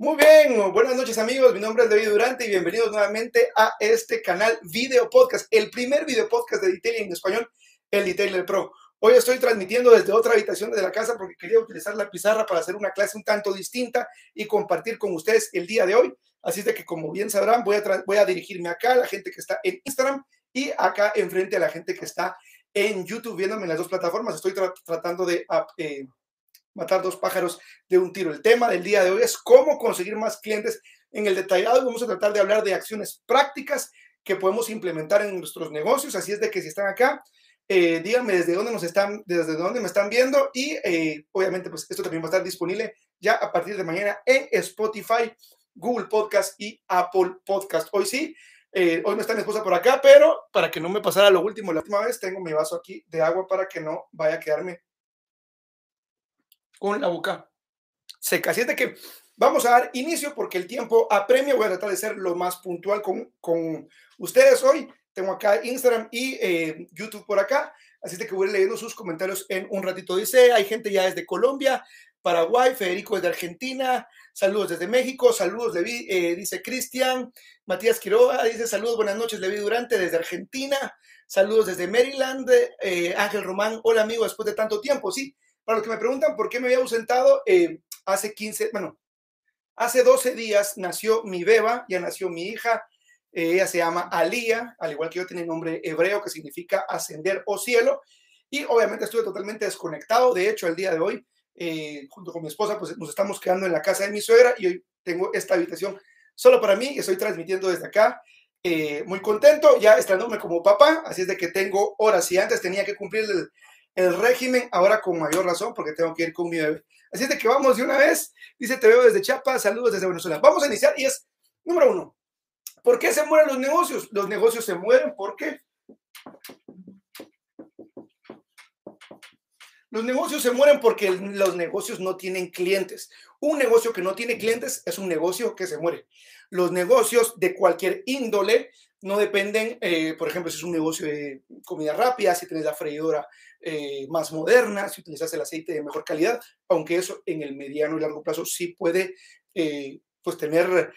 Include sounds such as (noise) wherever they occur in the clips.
Muy bien, buenas noches amigos, mi nombre es David Durante y bienvenidos nuevamente a este canal Video Podcast, el primer video podcast de Detailing en español, el Detailer Pro. Hoy estoy transmitiendo desde otra habitación de la casa porque quería utilizar la pizarra para hacer una clase un tanto distinta y compartir con ustedes el día de hoy. Así es de que, como bien sabrán, voy a, voy a dirigirme acá a la gente que está en Instagram y acá enfrente a la gente que está en YouTube viéndome en las dos plataformas. Estoy tratando de eh, matar dos pájaros de un tiro. El tema del día de hoy es cómo conseguir más clientes en el detallado. Vamos a tratar de hablar de acciones prácticas que podemos implementar en nuestros negocios. Así es de que si están acá, eh, díganme desde dónde nos están, desde dónde me están viendo y eh, obviamente pues esto también va a estar disponible ya a partir de mañana en Spotify, Google Podcast y Apple Podcast. Hoy sí, eh, hoy no está mi esposa por acá, pero para que no me pasara lo último, la última vez tengo mi vaso aquí de agua para que no vaya a quedarme con la boca seca. Así es que vamos a dar inicio porque el tiempo apremia. Voy a tratar de ser lo más puntual con, con ustedes hoy. Tengo acá Instagram y eh, YouTube por acá. Así es que voy leyendo sus comentarios en un ratito. Dice, hay gente ya desde Colombia, Paraguay, Federico desde Argentina, saludos desde México, saludos, eh, dice Cristian, Matías Quiroga, dice saludos, buenas noches, Levi Durante desde Argentina, saludos desde Maryland, eh, Ángel Román, hola amigo, después de tanto tiempo, sí, para los que me preguntan por qué me había ausentado, eh, hace 15, bueno, hace 12 días nació mi beba, ya nació mi hija. Eh, ella se llama Alía, al igual que yo tiene nombre hebreo que significa ascender o cielo. Y obviamente estuve totalmente desconectado. De hecho, el día de hoy, eh, junto con mi esposa, pues nos estamos quedando en la casa de mi suegra y hoy tengo esta habitación solo para mí. Estoy transmitiendo desde acá. muy contento, ya estrenándome como papá, así es de que tengo horas. y antes tenía que cumplir el, el régimen, ahora con mayor razón, porque tengo que ir con mi bebé. Así es de que vamos de una vez. Dice, te veo desde Chiapas, saludos desde Venezuela. Vamos a iniciar y es, número uno, ¿por qué se mueren los negocios? Los negocios se mueren porque Los negocios se mueren porque los negocios no tienen clientes. Un negocio que no tiene clientes es un negocio que se muere. Los negocios de cualquier índole no dependen, eh, por ejemplo, si es un negocio de comida rápida, si tienes la freidora eh, más moderna, si utilizas el aceite de mejor calidad, aunque eso en el mediano y largo plazo sí puede eh, pues tener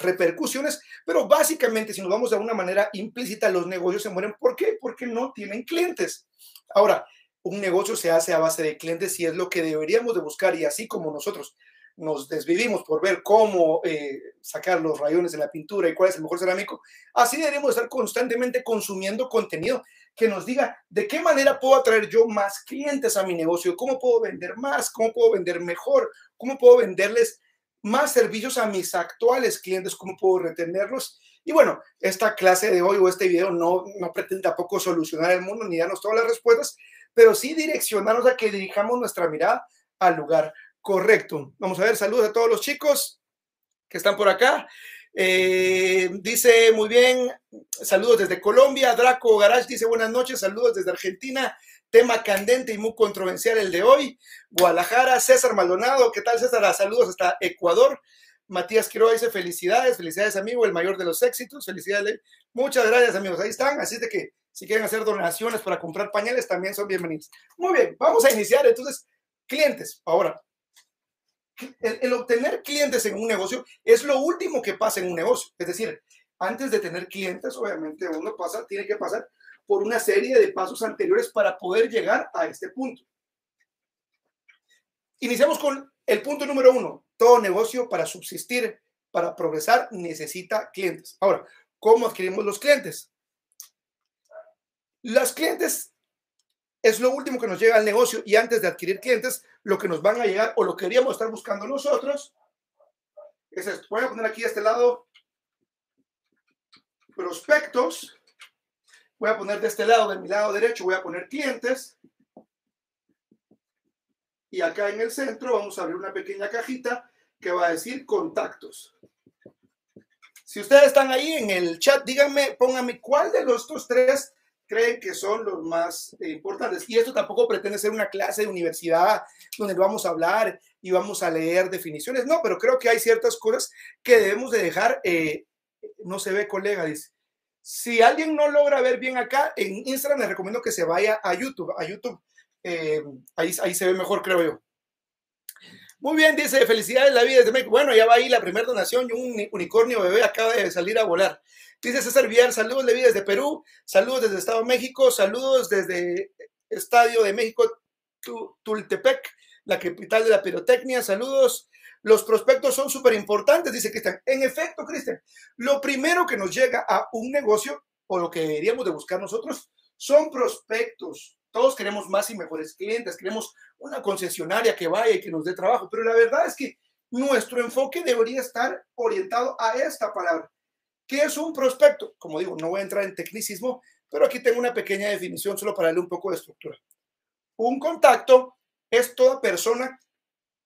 repercusiones, pero básicamente si nos vamos de una manera implícita, los negocios se mueren. ¿Por qué? Porque no tienen clientes. Ahora, un negocio se hace a base de clientes y es lo que deberíamos de buscar y así como nosotros nos desvivimos por ver cómo eh, sacar los rayones de la pintura y cuál es el mejor cerámico, así deberíamos estar constantemente consumiendo contenido que nos diga de qué manera puedo atraer yo más clientes a mi negocio, cómo puedo vender más, cómo puedo vender mejor, cómo puedo venderles más servicios a mis actuales clientes, cómo puedo retenerlos. Y bueno, esta clase de hoy o este video no, no pretende tampoco solucionar el mundo ni darnos todas las respuestas, pero sí direccionarnos a que dirijamos nuestra mirada al lugar correcto. Vamos a ver, saludos a todos los chicos que están por acá. Eh, dice muy bien, saludos desde Colombia. Draco Garage dice buenas noches, saludos desde Argentina. Tema candente y muy controversial el de hoy. Guadalajara, César Maldonado, ¿qué tal César? Saludos hasta Ecuador. Matías Quiroga dice felicidades, felicidades amigo, el mayor de los éxitos, felicidades. Muchas gracias amigos, ahí están. Así de que si quieren hacer donaciones para comprar pañales, también son bienvenidos. Muy bien, vamos a iniciar entonces. Clientes, ahora, el, obtener clientes en un negocio es lo último que pasa en un negocio. Es decir, antes de tener clientes, obviamente uno pasa, tiene que pasar por una serie de pasos anteriores para poder llegar a este punto. Iniciamos con el punto número uno. Todo negocio para subsistir, para progresar, necesita clientes. Ahora, ¿cómo adquirimos los clientes? Las clientes es lo último que nos llega al negocio y antes de adquirir clientes, lo que nos van a llegar o lo que queríamos estar buscando nosotros es esto. Voy a poner aquí este lado prospectos. Voy a poner de este lado, de mi lado derecho, voy a poner clientes. Y acá en el centro vamos a abrir una pequeña cajita que va a decir contactos. Si ustedes están ahí en el chat, díganme, pónganme cuál de los estos tres creen que son los más eh, importantes. Y esto tampoco pretende ser una clase de universidad donde vamos a hablar y vamos a leer definiciones. No, pero creo que hay ciertas cosas que debemos de dejar. Eh, no se ve, colega, dice. Si alguien no logra ver bien acá, en Instagram les recomiendo que se vaya a YouTube. A YouTube, eh, ahí, ahí se ve mejor, creo yo. Muy bien, dice, felicidades la vida desde México. Bueno, ya va ahí la primera donación y un unicornio bebé acaba de salir a volar. Dice César Villar, saludos Levi desde Perú, saludos desde Estado de México, saludos desde Estadio de México, Tultepec, la capital de la pirotecnia, saludos. Los prospectos son súper importantes, dice Cristian. En efecto, Cristian, lo primero que nos llega a un negocio o lo que deberíamos de buscar nosotros son prospectos. Todos queremos más y mejores clientes, queremos una concesionaria que vaya y que nos dé trabajo, pero la verdad es que nuestro enfoque debería estar orientado a esta palabra. ¿Qué es un prospecto? Como digo, no voy a entrar en tecnicismo, pero aquí tengo una pequeña definición solo para darle un poco de estructura. Un contacto es toda persona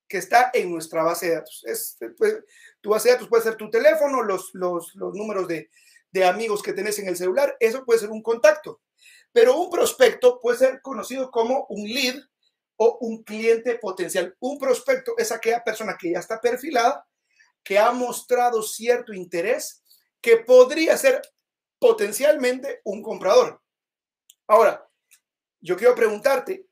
que está en nuestra base de datos. Es, pues, tu base de datos puede ser tu teléfono, los, números de, de amigos que tenés en el celular, eso puede ser un contacto. Pero un prospecto puede ser conocido como un lead o un cliente potencial. Un prospecto es aquella persona que ya está perfilada, que ha mostrado cierto interés, que podría ser potencialmente un comprador. Ahora, yo quiero preguntarte,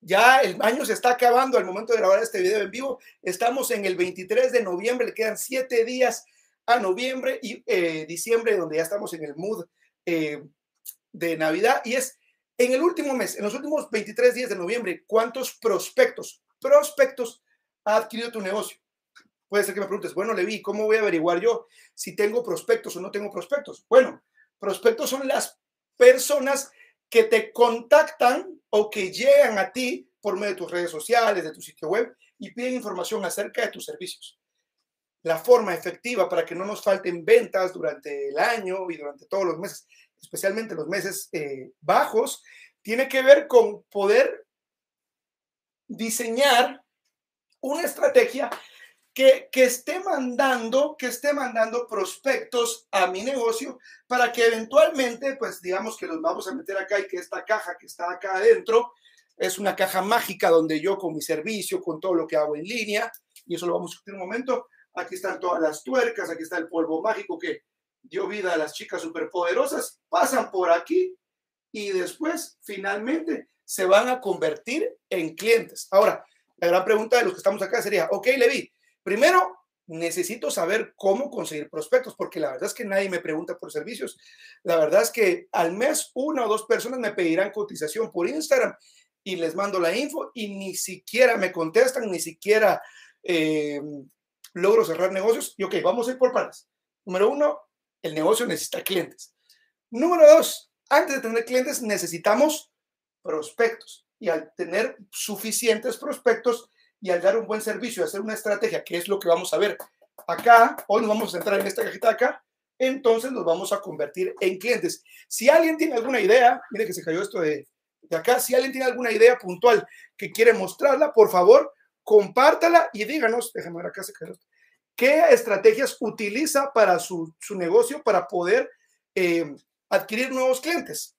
ya el año se está acabando al momento de grabar este video en vivo. Estamos en el 23 de noviembre, le quedan siete días a noviembre y eh, diciembre, donde ya estamos en el mood eh, de Navidad. Y es en el último mes, en los últimos 23 días de noviembre, ¿cuántos prospectos, prospectos ha adquirido tu negocio? Puede ser que me preguntes, bueno, Levi, ¿cómo voy a averiguar yo si tengo prospectos o no tengo prospectos? Bueno, prospectos son las personas que te contactan o que llegan a ti por medio de tus redes sociales, de tu sitio web y piden información acerca de tus servicios. La forma efectiva para que no nos falten ventas durante el año y durante todos los meses, especialmente los meses eh, bajos, tiene que ver con poder diseñar una estrategia que, esté mandando, que esté mandando prospectos a mi negocio para que eventualmente, pues digamos que los vamos a meter acá y que esta caja que está acá adentro es una caja mágica donde yo con mi servicio, con todo lo que hago en línea, y eso lo vamos a discutir un momento, aquí están todas las tuercas, aquí está el polvo mágico que dio vida a las chicas superpoderosas, pasan por aquí y después finalmente se van a convertir en clientes. Ahora, la gran pregunta de los que estamos acá sería, ok, Levi, Primero, necesito saber cómo conseguir prospectos, porque la verdad es que nadie me pregunta por servicios. La verdad es que al mes una o dos personas me pedirán cotización por Instagram y les mando la info y ni siquiera me contestan, ni siquiera eh, logro cerrar negocios. Y ok, vamos a ir por partes. Número uno, el negocio necesita clientes. Número dos, antes de tener clientes necesitamos prospectos. Y al tener suficientes prospectos, y al dar un buen servicio, hacer una estrategia, que es lo que vamos a ver acá, hoy nos vamos a centrar en esta cajita de acá, entonces nos vamos a convertir en clientes. Si alguien tiene alguna idea, mire que se cayó esto de, de acá, si alguien tiene alguna idea puntual que quiere mostrarla, por favor, compártala y díganos, déjame ver acá, se cayó qué estrategias utiliza para su, su negocio para poder eh, adquirir nuevos clientes.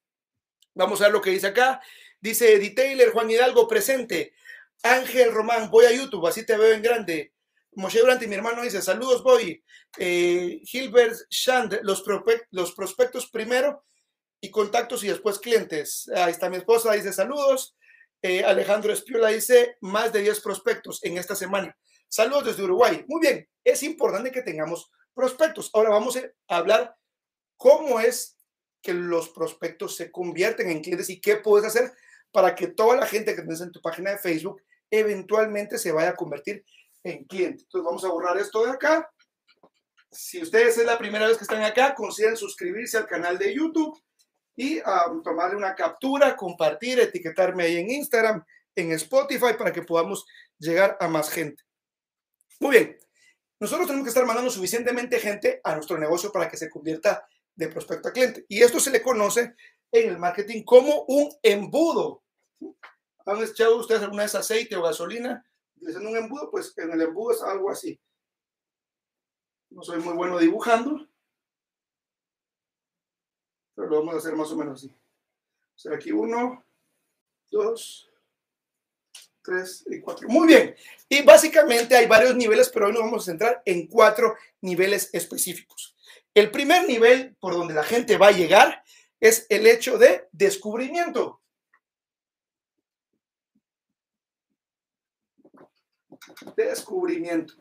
Vamos a ver lo que dice acá. Dice Detailer Juan Hidalgo presente. Ángel Román, voy a YouTube, así te veo en grande. Moshe Durante, mi hermano, dice, saludos, voy. Eh, Gilbert Shand, los, los prospectos primero y contactos y después clientes. Ahí está mi esposa, dice, saludos. Eh, Alejandro Espiola dice, más de 10 prospectos en esta semana. Saludos desde Uruguay. Muy bien, es importante que tengamos prospectos. Ahora vamos a hablar cómo es que los prospectos se convierten en clientes y qué puedes hacer para que toda la gente que tienes en tu página de Facebook eventualmente se vaya a convertir en cliente. Entonces vamos a borrar esto de acá. Si ustedes es la primera vez que están acá, consideren suscribirse al canal de YouTube y um, tomarle una captura, compartir, etiquetarme ahí en Instagram, en Spotify, para que podamos llegar a más gente. Muy bien, nosotros tenemos que estar mandando suficientemente gente a nuestro negocio para que se convierta de prospecto a cliente. Y esto se le conoce en el marketing como un embudo. ¿Han echado ustedes alguna vez aceite o gasolina? Utilizando un embudo, pues en el embudo es algo así. No soy muy bueno dibujando, pero lo vamos a hacer más o menos así. O aquí uno, dos, tres y cuatro. Muy bien. Y básicamente hay varios niveles, pero hoy nos vamos a centrar en cuatro niveles específicos. El primer nivel por donde la gente va a llegar es el hecho de descubrimiento. Descubrimiento.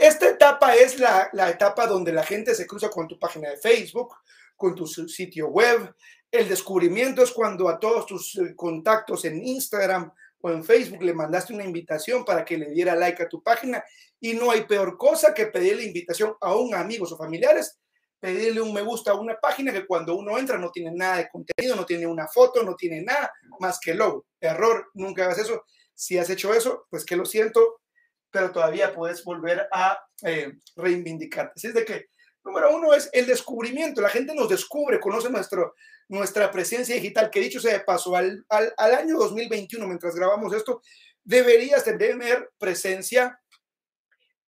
esta etapa es la, la etapa donde la gente se cruza con tu página de Facebook, con tu sitio web. El descubrimiento es cuando a todos tus eh, contactos en Instagram o en Facebook le mandaste una invitación para que le diera like a tu página y no hay peor cosa que pedirle invitación a un amigos o familiares, pedirle un me gusta a una página que cuando uno entra no tiene nada de contenido, no tiene una foto, no tiene nada más que logo. Error, nunca hagas eso. Si has hecho eso, pues que lo siento, pero todavía puedes volver a eh, reivindicarte. Así es de que, número uno es el descubrimiento. La gente nos descubre, conoce nuestro, nuestra presencia digital, que dicho sea de paso, al, al, al año 2021, mientras grabamos esto, deberías tener presencia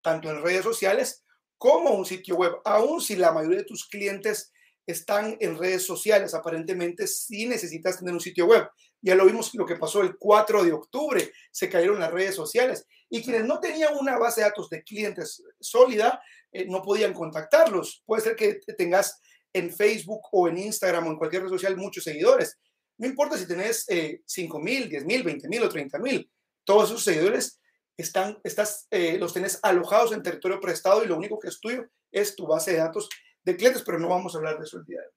tanto en redes sociales como un sitio web, aun si la mayoría de tus clientes están en redes sociales, aparentemente sí necesitas tener un sitio web. Ya lo vimos lo que pasó el 4 de octubre, se cayeron las redes sociales y quienes no tenían una base de datos de clientes sólida eh, no podían contactarlos. Puede ser que tengas en Facebook o en Instagram o en cualquier red social muchos seguidores. No importa si tenés eh, 5 mil, 10 mil, 20 mil o 30 mil. Todos esos seguidores están, estás, eh, los tenés alojados en territorio prestado y lo único que es tuyo es tu base de datos de clientes, pero no vamos a hablar de eso el día de hoy.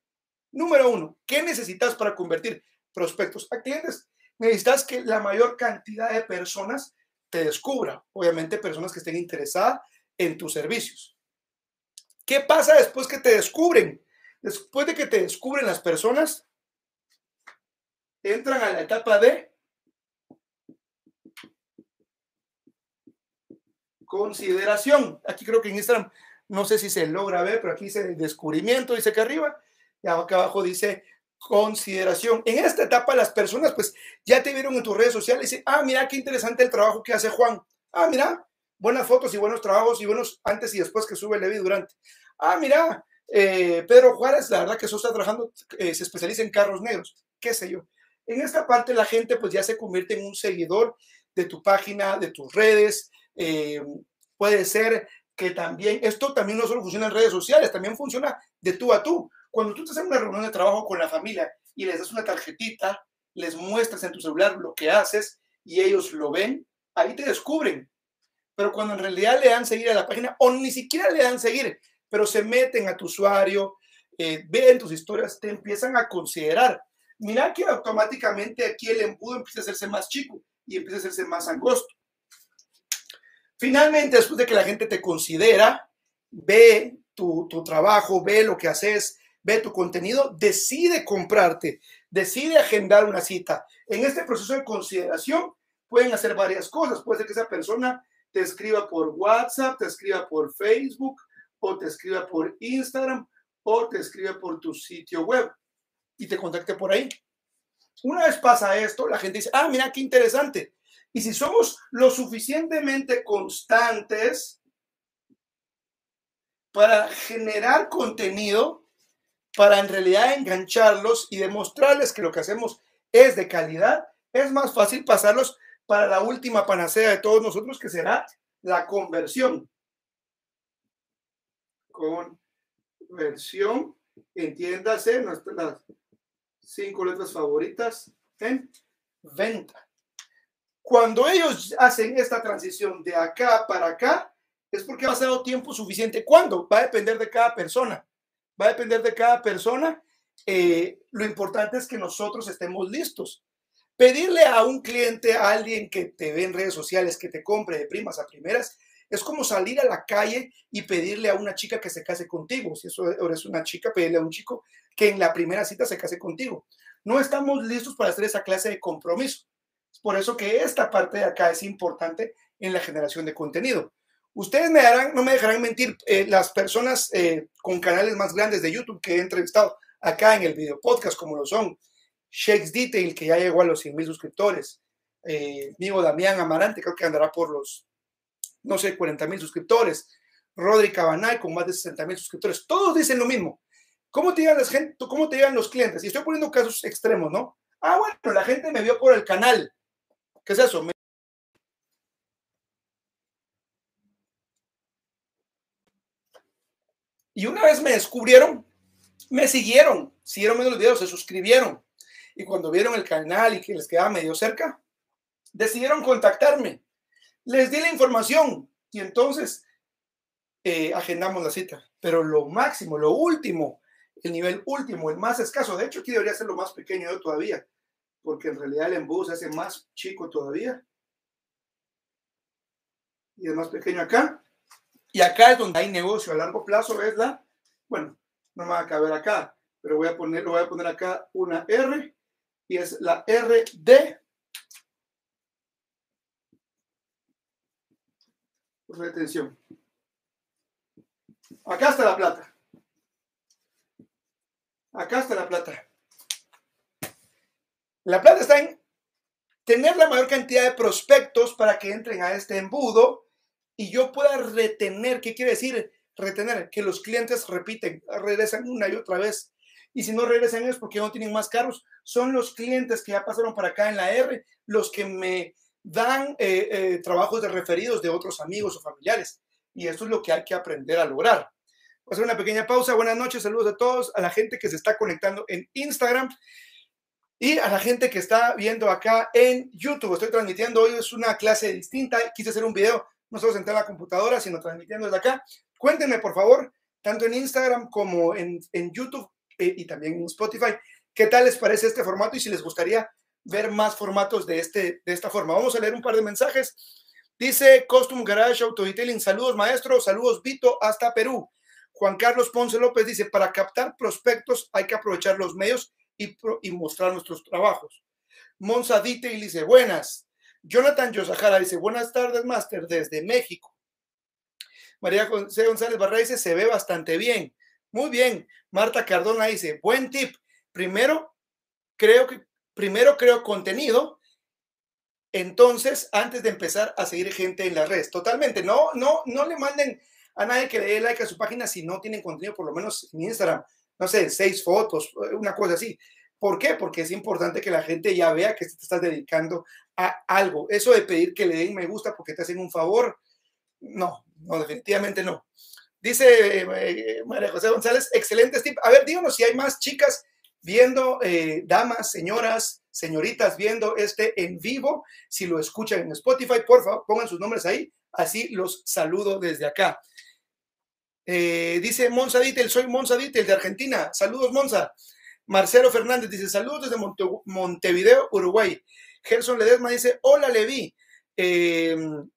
Número uno, ¿qué necesitas para convertir prospectos a clientes? Necesitas que la mayor cantidad de personas te descubra, obviamente personas que estén interesadas en tus servicios. ¿Qué pasa después que te descubren? Después de que te descubren las personas, entran a la etapa de consideración. Aquí creo que en Instagram, no sé si se logra ver, pero aquí dice descubrimiento, dice que arriba, y acá abajo dice consideración. En esta etapa las personas pues ya te vieron en tus redes sociales y dicen, ah, mira qué interesante el trabajo que hace Juan. Ah, mira, buenas fotos y buenos trabajos y buenos antes y después que sube Levi durante. Ah, mira, eh, Pedro Juárez, la verdad que eso está trabajando, eh, se especializa en carros negros, qué sé yo. En esta parte la gente pues ya se convierte en un seguidor de tu página, de tus redes. Eh, puede ser que también, esto también no solo funciona en redes sociales, también funciona de tú a tú. Cuando tú estás en una reunión de trabajo con la familia y les das una tarjetita, les muestras en tu celular lo que haces y ellos lo ven, ahí te descubren. Pero cuando en realidad le dan seguir a la página o ni siquiera le dan seguir, pero se meten a tu usuario, eh, ven tus historias, te empiezan a considerar. Mira que automáticamente aquí el embudo empieza a hacerse más chico y empieza a hacerse más angosto. Finalmente, después de que la gente te considera, ve tu, tu trabajo, ve lo que haces, ve tu contenido, decide comprarte, decide agendar una cita. En este proceso de consideración pueden hacer varias cosas. Puede ser que esa persona te escriba por WhatsApp, te escriba por Facebook, o te escriba por Instagram o te escribe por tu sitio web y te contacte por ahí. Una vez pasa esto, la gente dice, ah, mira qué interesante. Y si somos lo suficientemente constantes para generar contenido, para en realidad engancharlos y demostrarles que lo que hacemos es de calidad, es más fácil pasarlos para la última panacea de todos nosotros, que será la conversión conversión, entiéndase, nuestras cinco letras favoritas en venta. Cuando ellos hacen esta transición de acá para acá, es porque ha pasado tiempo suficiente. ¿Cuándo? Va a depender de cada persona. Va a depender de cada persona. Eh, lo importante es que nosotros estemos listos. Pedirle a un cliente, a alguien que te ve en redes sociales, que te compre de primas a primeras, es como salir a la calle y pedirle a una chica que se case contigo. Si eso eres una chica, pedirle a un chico que en la primera cita se case contigo. No estamos listos para hacer esa clase de compromiso. Por eso que esta parte de acá es importante en la generación de contenido. Ustedes me darán, no me dejarán mentir, eh, las personas eh, con canales más grandes de YouTube que he entrevistado acá en el video podcast, como lo son Shakes Detail, que ya llegó a los 100 mil suscriptores, eh, amigo Damián Amarante, creo que andará por los no sé, 40 mil suscriptores. Rodri Cabanay con más de 60 mil suscriptores. Todos dicen lo mismo. ¿Cómo te llegan, gente, ¿Cómo te llegan los clientes? Y estoy poniendo casos extremos, ¿no? Ah, bueno, la gente me vio por el canal. ¿Qué es eso? Y una vez me descubrieron, me siguieron, siguieron menos los videos, se suscribieron. Y cuando vieron el canal y que les quedaba medio cerca, decidieron contactarme Les di la información y entonces eh, agendamos la cita. Pero lo máximo, lo último, el nivel último, el más escaso, de hecho aquí debería ser lo más pequeño yo todavía, porque en realidad el embudo se hace más chico todavía. Y es más pequeño acá. Y acá es donde hay negocio a largo plazo, es la, bueno, no me va a caber acá, pero voy a poner, voy a poner acá una R y es la R de retención. Acá está la plata. Acá está la plata. La plata está en tener la mayor cantidad de prospectos para que entren a este embudo y yo pueda retener. ¿Qué quiere decir retener? Que los clientes repiten, regresan una y otra vez. Y si no regresan es porque no tienen más carros. Son los clientes que ya pasaron para acá en la R los que me dan eh, eh, trabajos de referidos de otros amigos o familiares. Y eso es lo que hay que aprender a lograr. Voy a hacer una pequeña pausa. Buenas noches, saludos a todos, a la gente que se está conectando en Instagram y a la gente que está viendo acá en YouTube. Estoy transmitiendo hoy, es una clase distinta. Quise hacer un video, no solo sentar en la computadora, sino transmitiendo desde acá. Cuéntenme, por favor, tanto en Instagram como en, en YouTube eh, y también en Spotify, qué tal les parece este formato y si les gustaría ver más formatos de, este, de esta forma. Vamos a leer un par de mensajes. Dice Costum Garage Auto Detailing, saludos maestro, saludos Vito hasta Perú. Juan Carlos Ponce López dice, para captar prospectos hay que aprovechar los medios y, mostrar nuestros trabajos. Monza Dite dice, buenas. Jonathan Yosahara dice, buenas tardes, Master, desde México. María José González Barra dice, se ve bastante bien. Muy bien. Marta Cardona dice, buen tip. Primero, creo que, primero creo contenido. Entonces, antes de empezar a seguir gente en la red, totalmente. No, no, no le manden a nadie que le dé like a su página si no tienen contenido, por lo menos en Instagram no sé, seis fotos, una cosa así. ¿Por qué? Porque es importante que la gente ya vea que te estás dedicando a algo. Eso de pedir que le den me gusta porque te hacen un favor, no, no, definitivamente no. Dice eh, María José González, excelente tip. A ver, díganos si hay más chicas viendo, eh, damas, señoras, señoritas viendo este en vivo. Si lo escuchan en Spotify, por favor, pongan sus nombres ahí. Así los saludo desde acá. Eh, dice Monza Dittel, soy Monza Dittel de Argentina. Saludos, Monza. Marcelo Fernández dice, saludos desde Montevideo, Uruguay. Gerson Ledesma dice, hola, Levi. Em,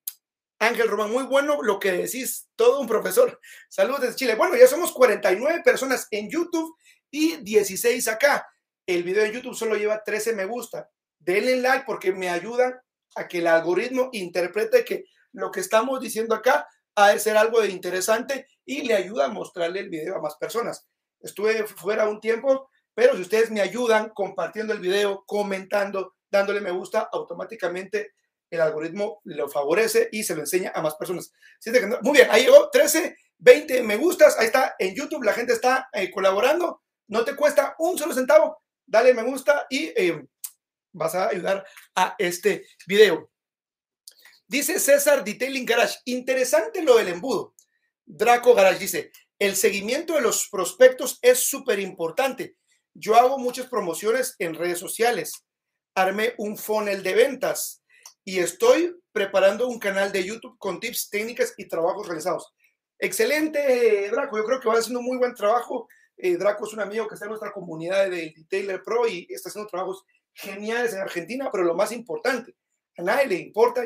Ángel Román, muy bueno lo que decís, todo un profesor. Saludos desde Chile. Bueno, ya somos 49 personas en YouTube y 16 acá. El video de YouTube solo lleva 13 me gusta. Denle like porque me ayudan a que el algoritmo interprete que lo que estamos diciendo acá ha de ser algo de interesante y le ayuda a mostrarle el video a más personas. Estuve fuera un tiempo, pero si ustedes me ayudan compartiendo el video, comentando, dándole me gusta, automáticamente el algoritmo lo favorece y se lo enseña a más personas. Muy bien, ahí llegó 13, 20 me gustas, ahí está en YouTube, la gente está eh, colaborando, no te cuesta un solo centavo, dale me gusta y eh, vas a ayudar a este video. Dice César Detailing Garage, interesante lo del embudo. Draco Garage dice, el seguimiento de los prospectos es súper importante. Yo hago muchas promociones en redes sociales. Armé un funnel de ventas y estoy preparando un canal de YouTube con tips, técnicas y trabajos realizados. Excelente, Draco. Yo creo que va haciendo muy buen trabajo. Eh, Draco es un amigo que está en nuestra comunidad de Detailer Pro y está haciendo trabajos geniales en Argentina, pero lo más importante, a nadie le importa,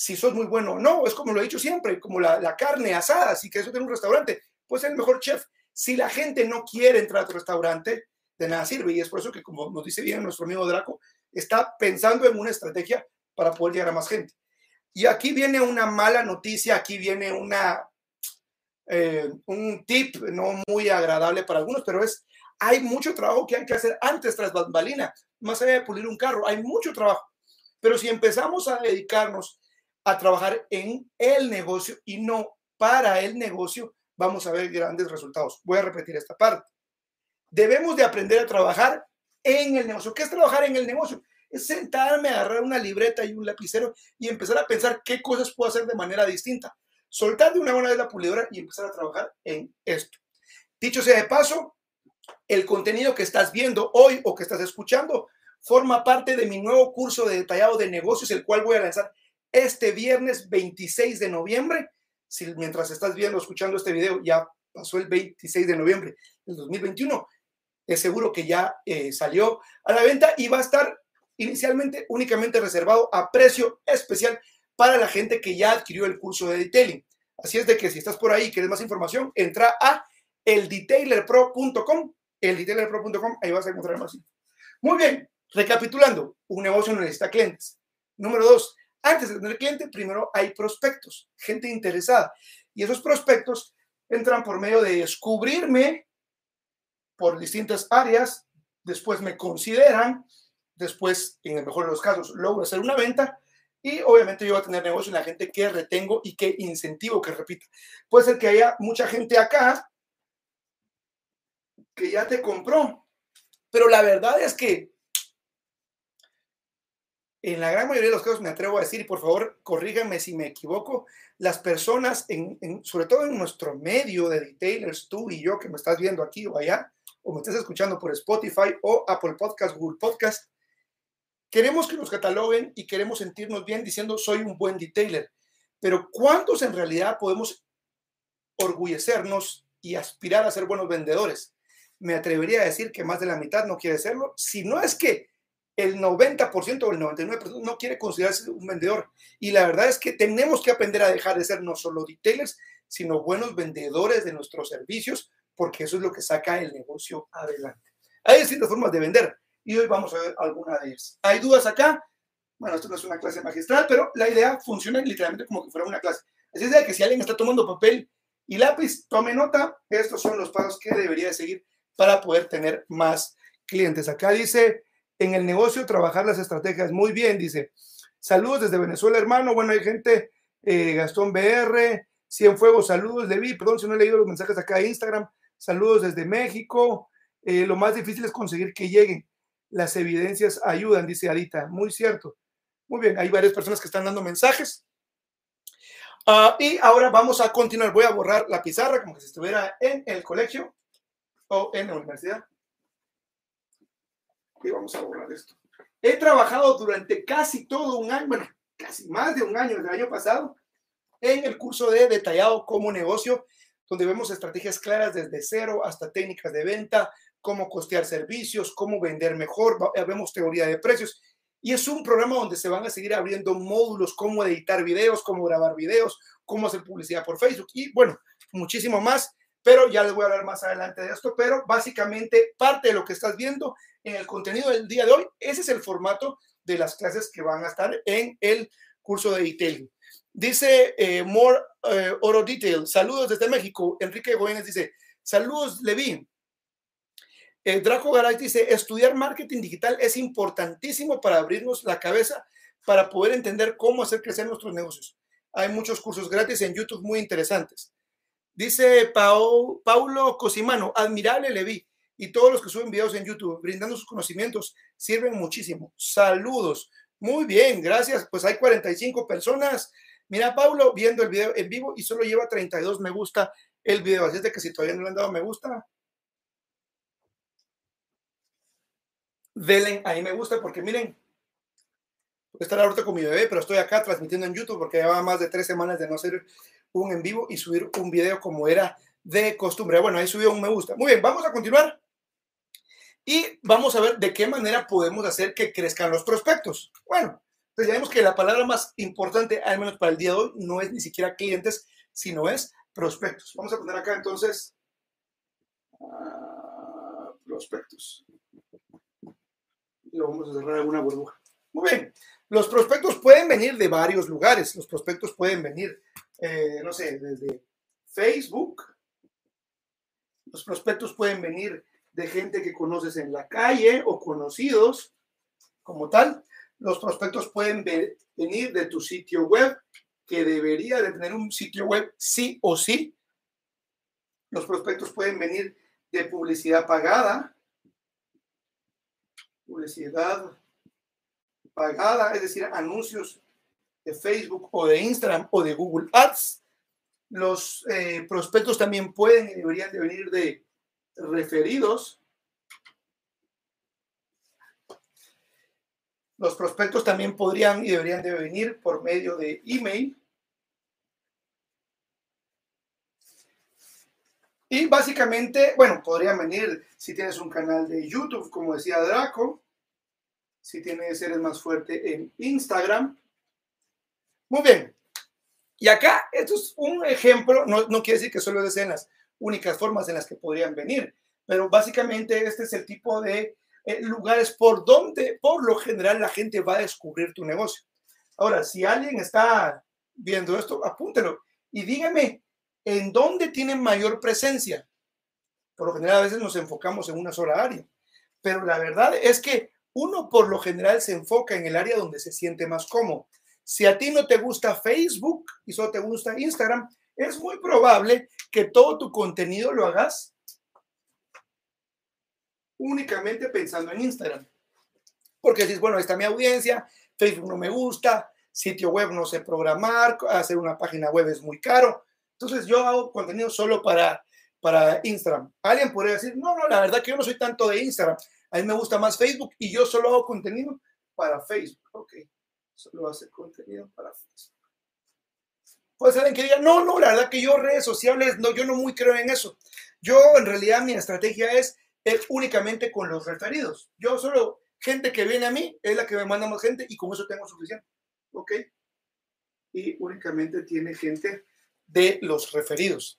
si sos muy bueno o no. Es como lo he dicho siempre, como la, carne asada. Si quieres tener un restaurante, pues ser el mejor chef. Si la gente no quiere entrar a tu restaurante, de nada sirve. Y es por eso que, como nos dice bien nuestro amigo Draco, está pensando en una estrategia para poder llegar a más gente. Y aquí viene una mala noticia, aquí viene una, eh, un tip no muy agradable para algunos, pero es, hay mucho trabajo que hay que hacer antes tras bambalina, más allá de pulir un carro, hay mucho trabajo. Pero si empezamos a dedicarnos a trabajar en el negocio y no para el negocio, vamos a ver grandes resultados. Voy a repetir esta parte. Debemos de aprender a trabajar en el negocio. ¿Qué es trabajar en el negocio? Es sentarme, agarrar una libreta y un lapicero y empezar a pensar qué cosas puedo hacer de manera distinta. Soltar de una buena vez la pulidora y empezar a trabajar en esto. Dicho sea de paso, el contenido que estás viendo hoy o que estás escuchando forma parte de mi nuevo curso de detallado de negocios, el cual voy a lanzar este viernes 26 de noviembre. Si mientras estás viendo, escuchando este video, ya pasó el 26 de noviembre del 2021, es seguro que ya eh, salió a la venta y va a estar inicialmente únicamente reservado a precio especial para la gente que ya adquirió el curso de detailing. Así es de que si estás por ahí y quieres más información, entra a eldetailerpro.com, eldetailerpro.com, ahí vas a encontrar más. Muy bien, recapitulando, un negocio no necesita clientes. Número dos, antes de tener cliente, primero hay prospectos, gente interesada. Y esos prospectos entran por medio de descubrirme por distintas áreas, después me consideran, después, en el mejor de los casos, logro hacer una venta y obviamente yo voy a tener negocio en la gente que retengo y que incentivo que repita. Puede ser que haya mucha gente acá que ya te compró, pero la verdad es que en la gran mayoría de los casos me atrevo a decir, y por favor, corríganme si me equivoco, las personas, sobre todo en nuestro medio de detailers, tú y yo que me estás viendo aquí o allá, o me estás escuchando por Spotify o Apple Podcast, Google Podcast, queremos que nos cataloguen y queremos sentirnos bien diciendo soy un buen detailer. Pero ¿cuántos en realidad podemos orgullecernos y aspirar a ser buenos vendedores? Me atrevería a decir que más de la mitad no quiere serlo, si no es que el 90% o el 99% no quiere considerarse un vendedor. Y la verdad es que tenemos que aprender a dejar de ser no solo retailers, sino buenos vendedores de nuestros servicios, porque eso es lo que saca el negocio adelante. Hay distintas formas de vender y hoy vamos a ver alguna de ellas. ¿Hay dudas acá? Bueno, esto no es una clase magistral, pero la idea funciona literalmente como que fuera una clase. Así es de que si alguien está tomando papel y lápiz, tome nota. Estos son los pasos que debería seguir para poder tener más clientes. Acá dice, en el negocio trabajar las estrategias. Muy bien, dice. Saludos desde Venezuela, hermano. Bueno, hay gente, eh, Gastón BR, Cienfuegos, saludos, Levi, perdón si no he leído los mensajes acá de Instagram. Saludos desde México. Eh, lo más difícil es conseguir que lleguen. Las evidencias ayudan, dice Arita. Muy cierto. Muy bien, hay varias personas que están dando mensajes. Ah, y ahora vamos a continuar. Voy a borrar la pizarra como si estuviera en el colegio o en la universidad. Y vamos a borrar esto. He trabajado durante casi todo un año, bueno, casi más de un año, el año pasado, en el curso de Detallado como Negocio, donde vemos estrategias claras desde cero hasta técnicas de venta, cómo costear servicios, cómo vender mejor, eh, vemos teoría de precios. Y es un programa donde se van a seguir abriendo módulos, cómo editar videos, cómo grabar videos, cómo hacer publicidad por Facebook y bueno, muchísimo más pero ya les voy a hablar más adelante de esto, pero básicamente parte de lo que estás viendo en el contenido del día de hoy, ese es el formato de las clases que van a estar en el curso de detailing. Dice eh, More eh, Oro Detail, saludos desde México. Enrique Goyenes dice, saludos Levi. Eh, Draco Garay dice, estudiar marketing digital es importantísimo para abrirnos la cabeza, para poder entender cómo hacer crecer nuestros negocios. Hay muchos cursos gratis en YouTube muy interesantes. Dice Paulo Cosimano, admirable Levi y todos los que suben videos en YouTube brindando sus conocimientos sirven muchísimo. Saludos. Muy bien, gracias. Pues hay 45 personas. Mira, Paulo, viendo el video en vivo y solo lleva 32 me gusta el video. Así es de que si todavía no le han dado me gusta, denle ahí me gusta porque miren, estar ahorita con mi bebé, pero estoy acá transmitiendo en YouTube porque llevaba más de tres semanas de no hacer un en vivo y subir un video como era de costumbre. Bueno, ahí subió un me gusta. Muy bien, vamos a continuar y vamos a ver de qué manera podemos hacer que crezcan los prospectos. Bueno, pues ya vemos que la palabra más importante, al menos para el día de hoy, no es ni siquiera clientes, sino es prospectos. Vamos a poner acá entonces uh, prospectos. Y lo vamos a cerrar alguna burbuja. Muy bien. Los prospectos pueden venir de varios lugares. Los prospectos pueden venir eh, no sé, desde Facebook. Los prospectos pueden venir de gente que conoces en la calle o conocidos como tal. Los prospectos pueden venir de tu sitio web, que debería de tener un sitio web sí o sí. Los prospectos pueden venir de publicidad pagada. Publicidad pagada, es decir, anuncios de Facebook o de Instagram o de Google Ads. Los eh, prospectos también pueden y deberían de venir de referidos. Los prospectos también podrían y deberían de venir por medio de email. Y básicamente, bueno, podrían venir si tienes un canal de YouTube, como decía Draco, si tienes, eres más fuerte en Instagram. Muy bien. Y acá, esto es un ejemplo, no, no quiere decir que solo sean las únicas formas en las que podrían venir, pero básicamente este es el tipo de eh, lugares por donde, por lo general, la gente va a descubrir tu negocio. Ahora, si alguien está viendo esto, apúntelo y dígame en dónde tienen mayor presencia. Por lo general, a veces nos enfocamos en una sola área, pero la verdad es que uno por lo general se enfoca en el área donde se siente más cómodo. Si a ti no te gusta Facebook y solo te gusta Instagram, es muy probable que todo tu contenido lo hagas únicamente pensando en Instagram. Porque dices, bueno, esta es mi audiencia, Facebook no me gusta, sitio web no sé programar, hacer una página web es muy caro. Entonces yo hago contenido solo para, para Instagram. Alguien podría decir, no, no, la verdad que yo no soy tanto de Instagram. A mí me gusta más Facebook y yo solo hago contenido para Facebook. Ok, solo hace contenido para Facebook. Puede ser que diga, no, no, la verdad que yo redes sociales, no, yo no muy creo en eso. Yo en realidad mi estrategia es es únicamente con los referidos. Yo solo, gente que viene a mí es la que me manda más gente y con eso tengo suficiente. ¿Ok? Y únicamente tiene gente de los referidos.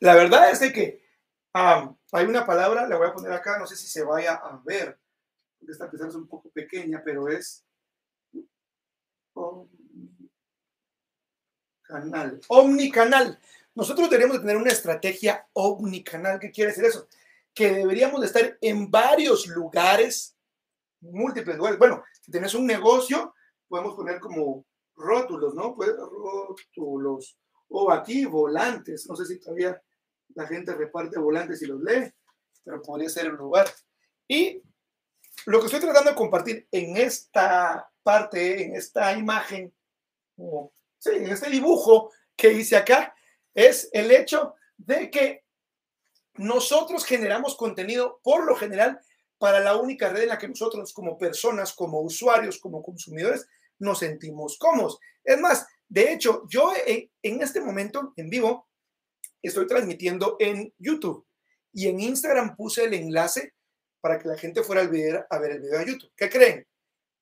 La verdad es de que hay una palabra, la voy a poner acá, no sé si se vaya a ver, esta pizarra es un poco pequeña, pero es omnicanal. Omnicanal. Nosotros deberíamos tener una estrategia omnicanal. ¿Qué quiere decir eso? que deberíamos de estar en varios lugares, múltiples lugares. Bueno, si tienes un negocio, podemos poner como rótulos, ¿no? Pues, rótulos. O aquí, volantes. No sé si todavía la gente reparte volantes y los lee, pero podría ser un lugar. Y lo que estoy tratando de compartir en esta parte, en esta imagen, sí, en este dibujo que hice acá, es el hecho de que nosotros generamos contenido por lo general para la única red en la que nosotros como personas, como usuarios, como consumidores, nos sentimos cómodos. Es más, de hecho, yo en este momento en vivo estoy transmitiendo en YouTube y en Instagram puse el enlace para que la gente fuera al video, a ver el video de YouTube. ¿Qué creen?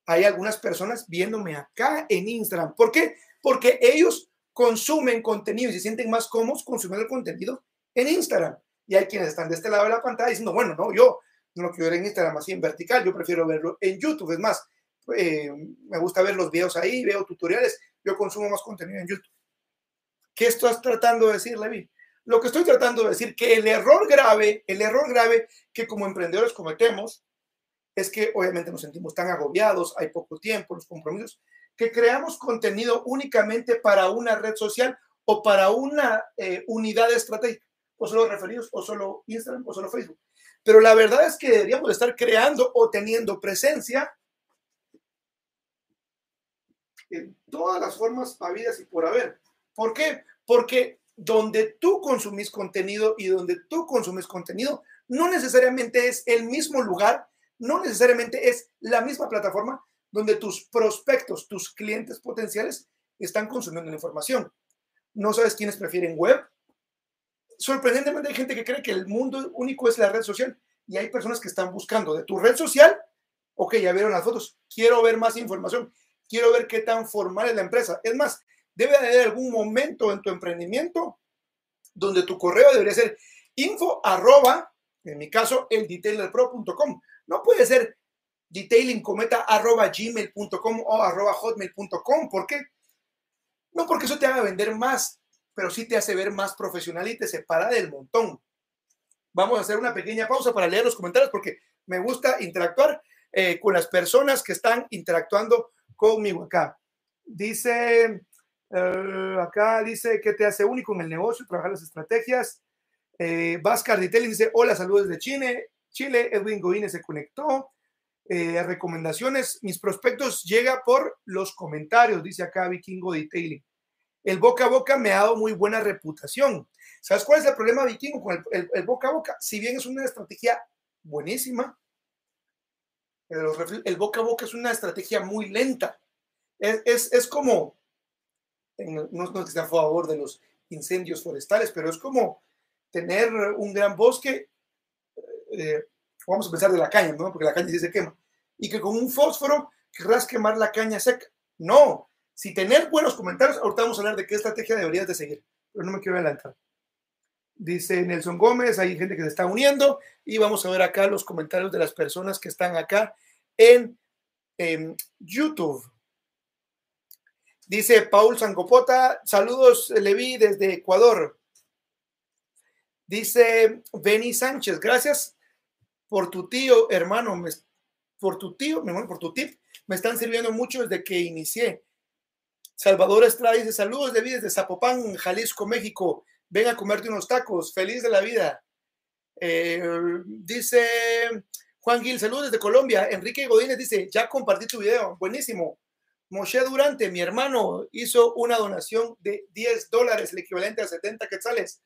Hay algunas personas viéndome acá en Instagram. ¿Por qué? Porque ellos consumen contenido y se sienten más cómodos consumiendo el contenido en Instagram y hay quienes están de este lado de la pantalla diciendo, bueno, no, yo no lo quiero ver en Instagram así en vertical, yo prefiero verlo en YouTube. Es más, eh, me gusta ver los videos ahí, veo tutoriales, yo consumo más contenido en YouTube. ¿Qué estás tratando de decir, Levi? Lo que estoy tratando de decir que el error grave, el error grave que como emprendedores cometemos es que obviamente nos sentimos tan agobiados, hay poco tiempo, los compromisos, que creamos contenido únicamente para una red social o para una eh, unidad estratégica o solo referidos, o solo Instagram, o solo Facebook. Pero la verdad es que deberíamos estar creando o teniendo presencia en todas las formas habidas y por haber. ¿Por qué? Porque donde tú consumís contenido y donde tú consumes contenido no necesariamente es el mismo lugar, no necesariamente es la misma plataforma donde tus prospectos, tus clientes potenciales están consumiendo la información. No sabes quiénes prefieren web, sorprendentemente hay gente que cree que el mundo único es la red social y hay personas que están buscando de tu red social, ok, ya vieron las fotos, quiero ver más información, quiero ver qué tan formal es la empresa. Es más, debe haber algún momento en tu emprendimiento donde tu correo debería ser info arroba, en mi caso, el detailerpro.com. No puede ser detailingcometa arroba gmail.com o arroba hotmail.com. ¿Por qué? No porque eso te haga vender más, pero sí te hace ver más profesional y te separa del montón. Vamos a hacer una pequeña pausa para leer los comentarios porque me gusta interactuar eh, con las personas que están interactuando conmigo acá. Dice, eh, acá dice que te hace único en el negocio, trabajar las estrategias. Eh, Vascar dice, hola, saludos de Chile. Chile, Edwin Godínez se conectó. Eh, recomendaciones, mis prospectos llega por los comentarios, dice acá Vikingo Detailing el boca a boca me ha dado muy buena reputación. ¿Sabes cuál es el problema vikingo con el, boca a boca? Si bien es una estrategia buenísima, El, boca a boca es una estrategia muy lenta. Es, es, como, no, no es que a favor de los incendios forestales, pero es como tener un gran bosque, eh, vamos a pensar de la caña, ¿no? porque la caña sí se quema, y que con un fósforo querrás quemar la caña seca. No, si tener buenos comentarios, ahorita vamos a hablar de qué estrategia deberías de seguir, pero no me quiero adelantar. Dice Nelson Gómez, hay gente que se está uniendo y vamos a ver acá los comentarios de las personas que están acá en, YouTube. Dice Paul Sangopota, saludos Levi desde Ecuador. Dice Benny Sánchez, gracias por tu tío, hermano, por tu tío, mi por tu tip, me están sirviendo mucho desde que inicié. Salvador Estrada dice, saludos Levi desde Zapopan, Jalisco, México ven a comerte unos tacos, feliz de la vida. Eh, dice Juan Gil, saludos desde Colombia. Enrique Godínez dice, ya compartí tu video, buenísimo. Moshe Durante, mi hermano, hizo una donación de 10 dólares, el equivalente a 70 quetzales.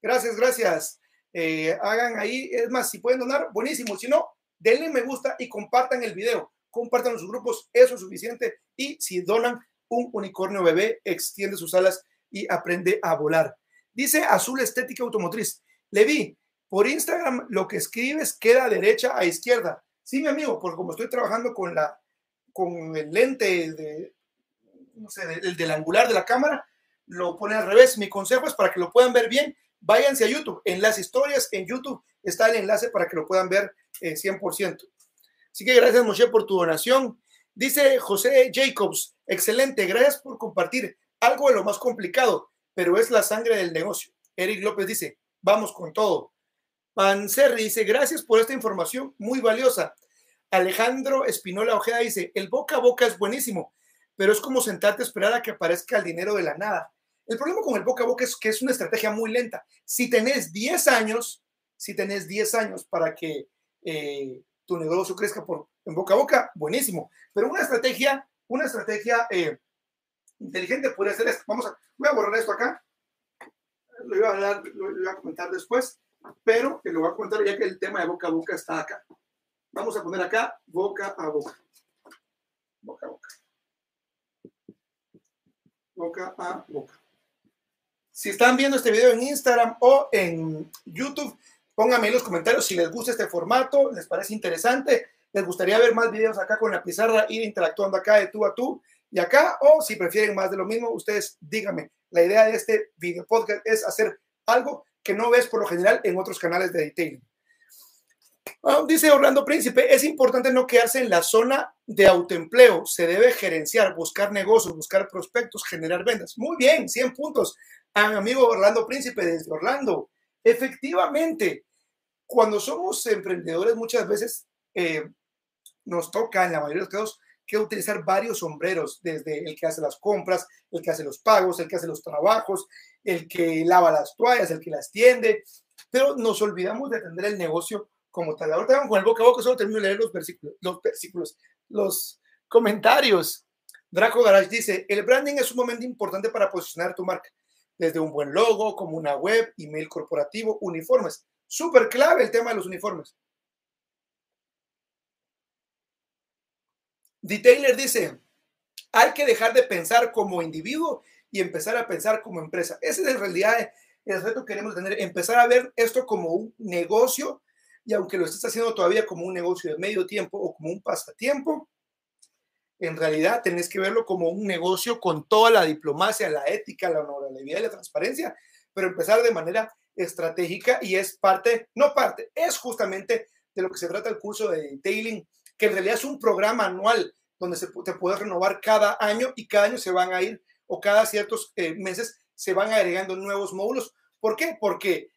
Gracias, gracias. Eh, hagan ahí, es más, si pueden donar, buenísimo. Si no, denle me gusta y compartan el video. Compartan sus grupos, eso es suficiente. Y si donan un unicornio bebé, extiende sus alas y aprende a volar. Dice Azul Estética Automotriz. Le vi por Instagram lo que escribes queda derecha a izquierda. Sí, mi amigo, porque como estoy trabajando con la con el lente de, del, angular de la cámara, lo pone al revés. Mi consejo es para que lo puedan ver bien, váyanse a YouTube. En las historias en YouTube está el enlace para que lo puedan ver 100%. Eh, Así que gracias, Moshe, por tu donación. Dice José Jacobs, excelente, gracias por compartir algo de lo más complicado pero es la sangre del negocio. Eric López dice, vamos con todo. Pancerri dice, gracias por esta información muy valiosa. Alejandro Espinola Ojeda dice, el boca a boca es buenísimo, pero es como sentarte a esperar a que aparezca el dinero de la nada. El problema con el boca a boca es que es una estrategia muy lenta. Si tenés 10 años, si tenés 10 años para que eh, tu negocio crezca por, en boca a boca, buenísimo. Pero una estrategia, una estrategia eh, inteligente puede ser esto. Vamos a, voy a borrar esto acá. Lo iba a, hablar, lo iba a comentar después, pero lo voy a comentar ya que el tema de boca a boca está acá. Vamos a poner acá boca a boca. Boca a boca. Boca a boca. Si están viendo este video en Instagram o en YouTube, pónganme en los comentarios si les gusta este formato, les parece interesante, les gustaría ver más videos acá con la pizarra, ir interactuando acá de tú a tú y acá, o si prefieren más de lo mismo, ustedes díganme. La idea de este video podcast es hacer algo que no ves por lo general en otros canales de detailing. Ah, dice Orlando Príncipe, es importante no quedarse en la zona de autoempleo, se debe gerenciar, buscar negocios, buscar prospectos, generar ventas. Muy bien, 100 puntos. A mi amigo Orlando Príncipe desde Orlando. Efectivamente, cuando somos emprendedores muchas veces eh, nos toca en la mayoría de los casos que utilizar varios sombreros, desde el que hace las compras, el que hace los pagos, el que hace los trabajos, el que lava las toallas, el que las tiende, pero nos olvidamos de atender el negocio como tal. Ahorita con el boca a boca, solo termino de leer los versículos, los versículos, los comentarios. Draco Garage dice, el branding es un momento importante para posicionar tu marca, desde un buen logo, como una web, email corporativo, uniformes. Súper clave el tema de los uniformes. Detailer dice, hay que dejar de pensar como individuo y empezar a pensar como empresa. Ese es en realidad el reto que queremos tener, empezar a ver esto como un negocio y aunque lo estés haciendo todavía como un negocio de medio tiempo o como un pasatiempo, en realidad tenés que verlo como un negocio con toda la diplomacia, la ética, la honorabilidad y la transparencia, pero empezar de manera estratégica y es parte, no parte, es justamente de lo que se trata el curso de detailing que en realidad es un programa anual donde se, te puede renovar cada año y cada año se van a ir o cada ciertos eh, meses se van agregando nuevos módulos. ¿Por qué? Porque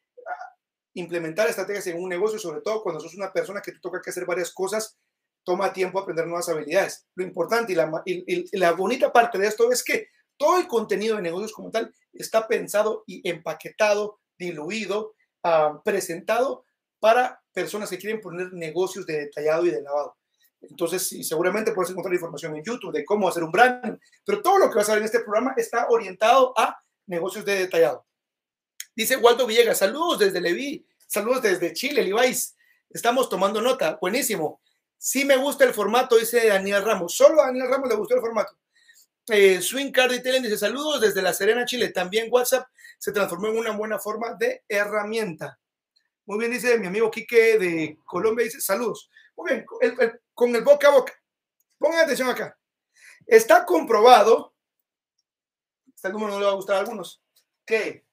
implementar estrategias en un negocio, sobre todo cuando sos una persona que te toca que hacer varias cosas, toma tiempo aprender nuevas habilidades. Lo importante y la, bonita parte de esto es que todo el contenido de negocios como tal está pensado y empaquetado, diluido, uh, presentado para personas que quieren poner negocios de detallado y de lavado. Entonces, seguramente puedes encontrar información en YouTube de cómo hacer un branding, pero todo lo que vas a ver en este programa está orientado a negocios de detallado. Dice Waldo Villegas, saludos desde Leví, saludos desde Chile, Levi's. Estamos tomando nota, buenísimo. Sí me gusta el formato, dice Daniel Ramos. Solo a Daniel Ramos le gustó el formato. Eh, Swing Card Detailing dice saludos desde La Serena, Chile. También WhatsApp se transformó en una buena forma de herramienta. Muy bien, dice mi amigo Quique de Colombia, dice saludos. Muy bien, con el boca a boca. Pongan atención acá. Está comprobado, este número no le va a gustar a algunos, que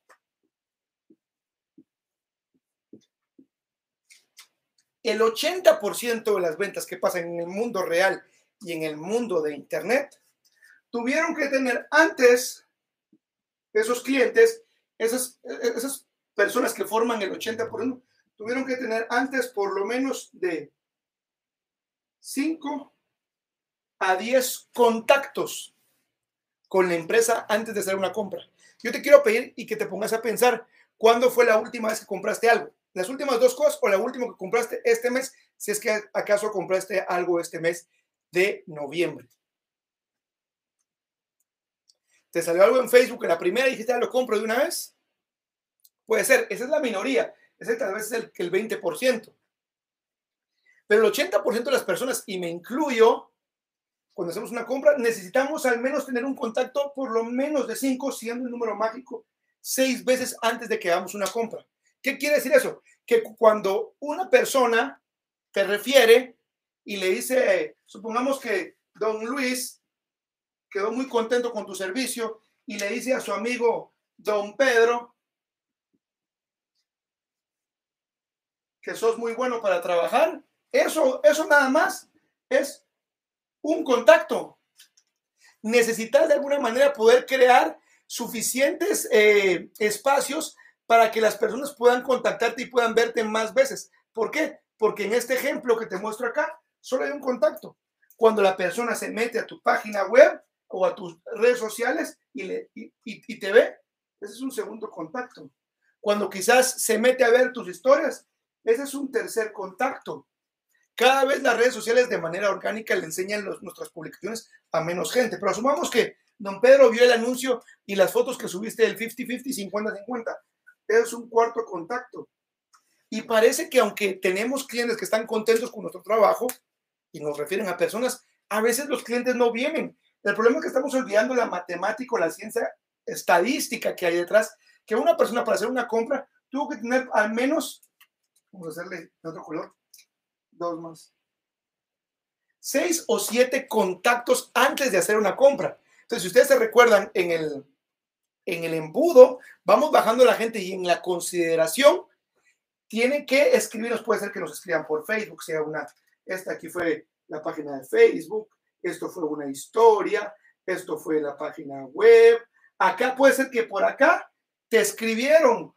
el 80% de las ventas que pasan en el mundo real y en el mundo de Internet tuvieron que tener antes esos clientes, esas, esas personas que forman el 80%, tuvieron que tener antes por lo menos de 5 a 10 contactos con la empresa antes de hacer una compra. Yo te quiero pedir y que te pongas a pensar cuándo fue la última vez que compraste algo. Las últimas dos cosas o la última que compraste este mes, si es que acaso compraste algo este mes de noviembre. ¿Te salió algo en Facebook en la primera dijiste, ah, lo compro de una vez? Puede ser, esa es la minoría, ese tal vez es el, el 20%. Pero el 80% de las personas, y me incluyo, cuando hacemos una compra, necesitamos al menos tener un contacto por lo menos de cinco, siendo un número mágico, seis veces antes de que hagamos una compra. ¿Qué quiere decir eso? Que cuando una persona te refiere y le dice, supongamos que don Luis quedó muy contento con tu servicio y le dice a su amigo don Pedro que sos muy bueno para trabajar, eso, eso nada más es un contacto. Necesitas de alguna manera poder crear suficientes eh, espacios para que las personas puedan contactarte y puedan verte más veces. ¿Por qué? Porque en este ejemplo que te muestro acá, solo hay un contacto. Cuando la persona se mete a tu página web o a tus redes sociales y, le, y te ve, ese es un segundo contacto. Cuando quizás se mete a ver tus historias, ese es un tercer contacto. Cada vez las redes sociales de manera orgánica le enseñan nuestras publicaciones a menos gente, pero asumamos que don Pedro vio el anuncio y las fotos que subiste del 50-50, 50-50. Es un cuarto contacto. Y parece que aunque tenemos clientes que están contentos con nuestro trabajo y nos refieren a personas, a veces los clientes no vienen. El problema es que estamos olvidando la matemática o la ciencia estadística que hay detrás, que una persona para hacer una compra tuvo que tener al menos, vamos a hacerle otro color, dos más. Seis o siete contactos antes de hacer una compra. Entonces, si ustedes se recuerdan en el, en el embudo, vamos bajando la gente y en la consideración, tienen que escribirnos, puede ser que nos escriban por Facebook, sea una, esta aquí fue la página de Facebook, esto fue una historia, esto fue la página web, acá puede ser que por acá te escribieron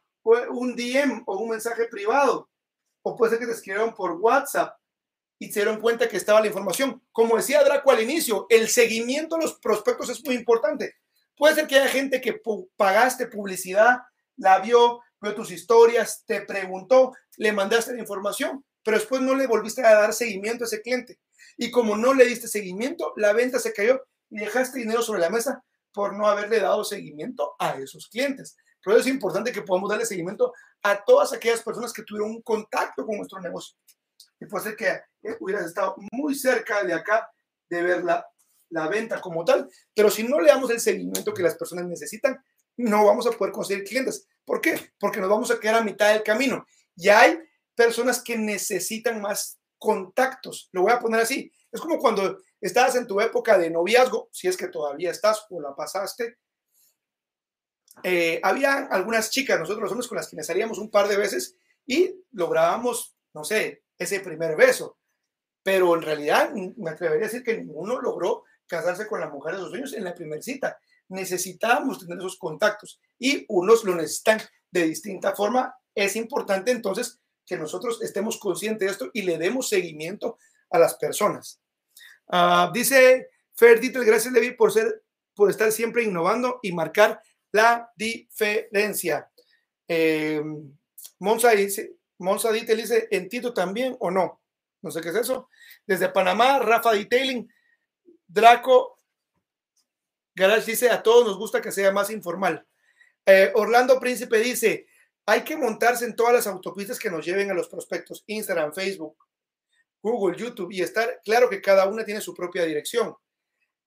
un DM o un mensaje privado o puede ser que te escribieron por WhatsApp y se dieron cuenta que estaba la información. Como decía Draco al inicio, el seguimiento a los prospectos es muy importante. Puede ser que haya gente que pagaste publicidad, la vio, vio tus historias, te preguntó, le mandaste la información, pero después no le volviste a dar seguimiento a ese cliente. Y como no le diste seguimiento, la venta se cayó y dejaste dinero sobre la mesa por no haberle dado seguimiento a esos clientes. Pero es importante que podamos darle seguimiento a todas aquellas personas que tuvieron un contacto con nuestro negocio. Y puede ser que eh, hubieras estado muy cerca de acá de ver la, la venta como tal, pero si no le damos el seguimiento que las personas necesitan, no vamos a poder conseguir clientes. ¿Por qué? Porque nos vamos a quedar a mitad del camino. Y hay personas que necesitan más contactos. Lo voy a poner así. Es como cuando estabas en tu época de noviazgo, si es que todavía estás o la pasaste, eh, había algunas chicas, nosotros los hombres con las que salíamos un par de veces y lográbamos, no sé, ese primer beso. Pero en realidad me atrevería a decir que ninguno logró casarse con la mujer de sus sueños en la primera cita. Necesitábamos tener esos contactos y unos lo necesitan de distinta forma. Es importante entonces que nosotros estemos conscientes de esto y le demos seguimiento a las personas. Uh, dice Ferdito, gracias Levi por ser, por estar siempre innovando y marcar la diferencia. Eh, Monza dice, Monza dice, ¿en Tito también o no? No sé qué es eso. Desde Panamá, Rafa Detailing, Draco Garage dice, a todos nos gusta que sea más informal. Eh, Orlando Príncipe dice, hay que montarse en todas las autopistas que nos lleven a los prospectos, Instagram, Facebook, Google, YouTube y estar claro que cada una tiene su propia dirección.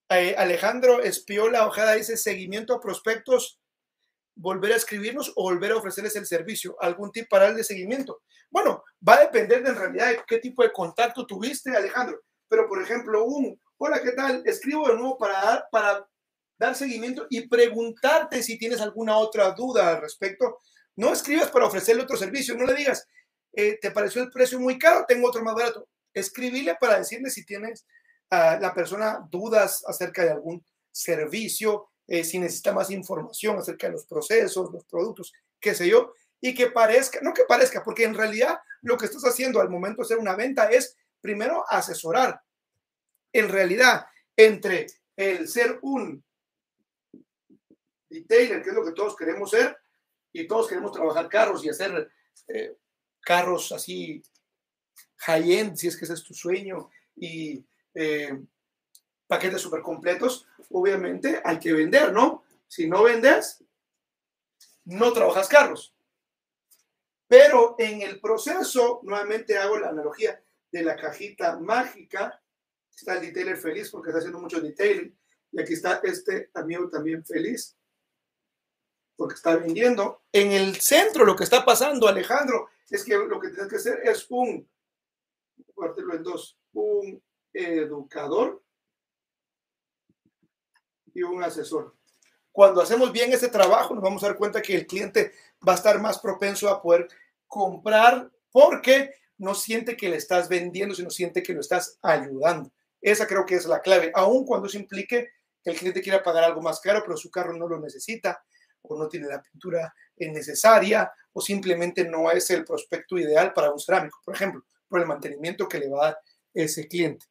Eh, Alejandro Espiola Ojeda dice seguimiento a prospectos, volver a escribirnos o volver a ofrecerles el servicio. ¿Algún tip para el de seguimiento? Bueno, va a depender de en realidad de qué tipo de contacto tuviste, Alejandro. Pero, por ejemplo, un, hola, ¿qué tal? Escribo de nuevo para dar, para dar seguimiento y preguntarte si tienes alguna otra duda al respecto. No escribas para ofrecerle otro servicio, no le digas, eh, ¿te pareció el precio muy caro? Tengo otro más barato. Escribile para decirle si tienes a la persona dudas acerca de algún servicio, eh, si necesita más información acerca de los procesos, los productos, qué sé yo, y que parezca, no que parezca, porque en realidad lo que estás haciendo al momento de hacer una venta es primero asesorar. En realidad, entre el ser un detailer, que es lo que todos queremos ser, y todos queremos trabajar carros y hacer eh, carros así high-end, si es que ese es tu sueño, y eh, paquetes súper completos, obviamente hay que vender, ¿no? Si no vendes, no trabajas carros. Pero en el proceso, nuevamente hago la analogía de la cajita mágica. Está el detailer feliz porque está haciendo mucho detailing. Y aquí está este amigo también feliz porque está vendiendo. En el centro lo que está pasando, Alejandro, es que lo que tienes que hacer es un, partirlo en dos, un educador y un asesor. Cuando hacemos bien ese trabajo, nos vamos a dar cuenta que el cliente va a estar más propenso a poder comprar porque no siente que le estás vendiendo, sino siente que lo estás ayudando. Esa creo que es la clave, aun cuando eso implique que el cliente quiera pagar algo más caro, pero su carro no lo necesita o no tiene la pintura necesaria o simplemente no es el prospecto ideal para un cerámico, por ejemplo, por el mantenimiento que le va a dar ese cliente.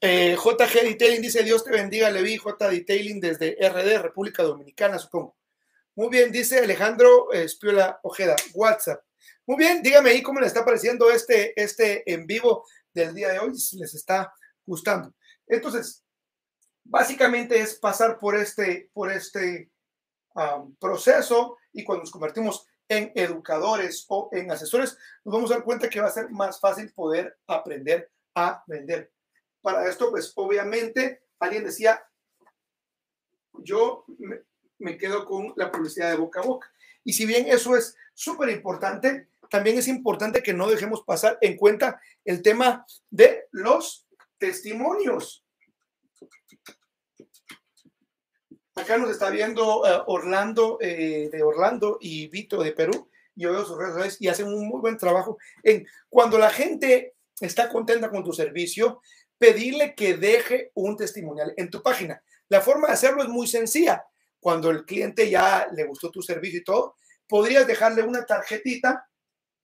Eh, JG Detailing dice, Dios te bendiga, Levi J Detailing desde RD, República Dominicana, supongo. Muy bien, dice Alejandro Espiola Ojeda, WhatsApp. Muy bien, dígame ahí cómo le está pareciendo este, este en vivo del día de hoy, si les está gustando. Entonces, básicamente es pasar por este, por este proceso y cuando nos convertimos en educadores o en asesores, nos vamos a dar cuenta que va a ser más fácil poder aprender a vender. Para esto, pues obviamente, alguien decía, yo me, quedo con la publicidad de boca a boca. Y si bien eso es súper importante, también es importante que no dejemos pasar en cuenta el tema de los testimonios. Acá nos está viendo eh, Orlando eh, de Orlando y Vito de Perú. Yo veo sus redes sociales y hacen un muy buen trabajo en cuando la gente está contenta con tu servicio, pedirle que deje un testimonial en tu página. La forma de hacerlo es muy sencilla. Cuando el cliente ya le gustó tu servicio y todo, podrías dejarle una tarjetita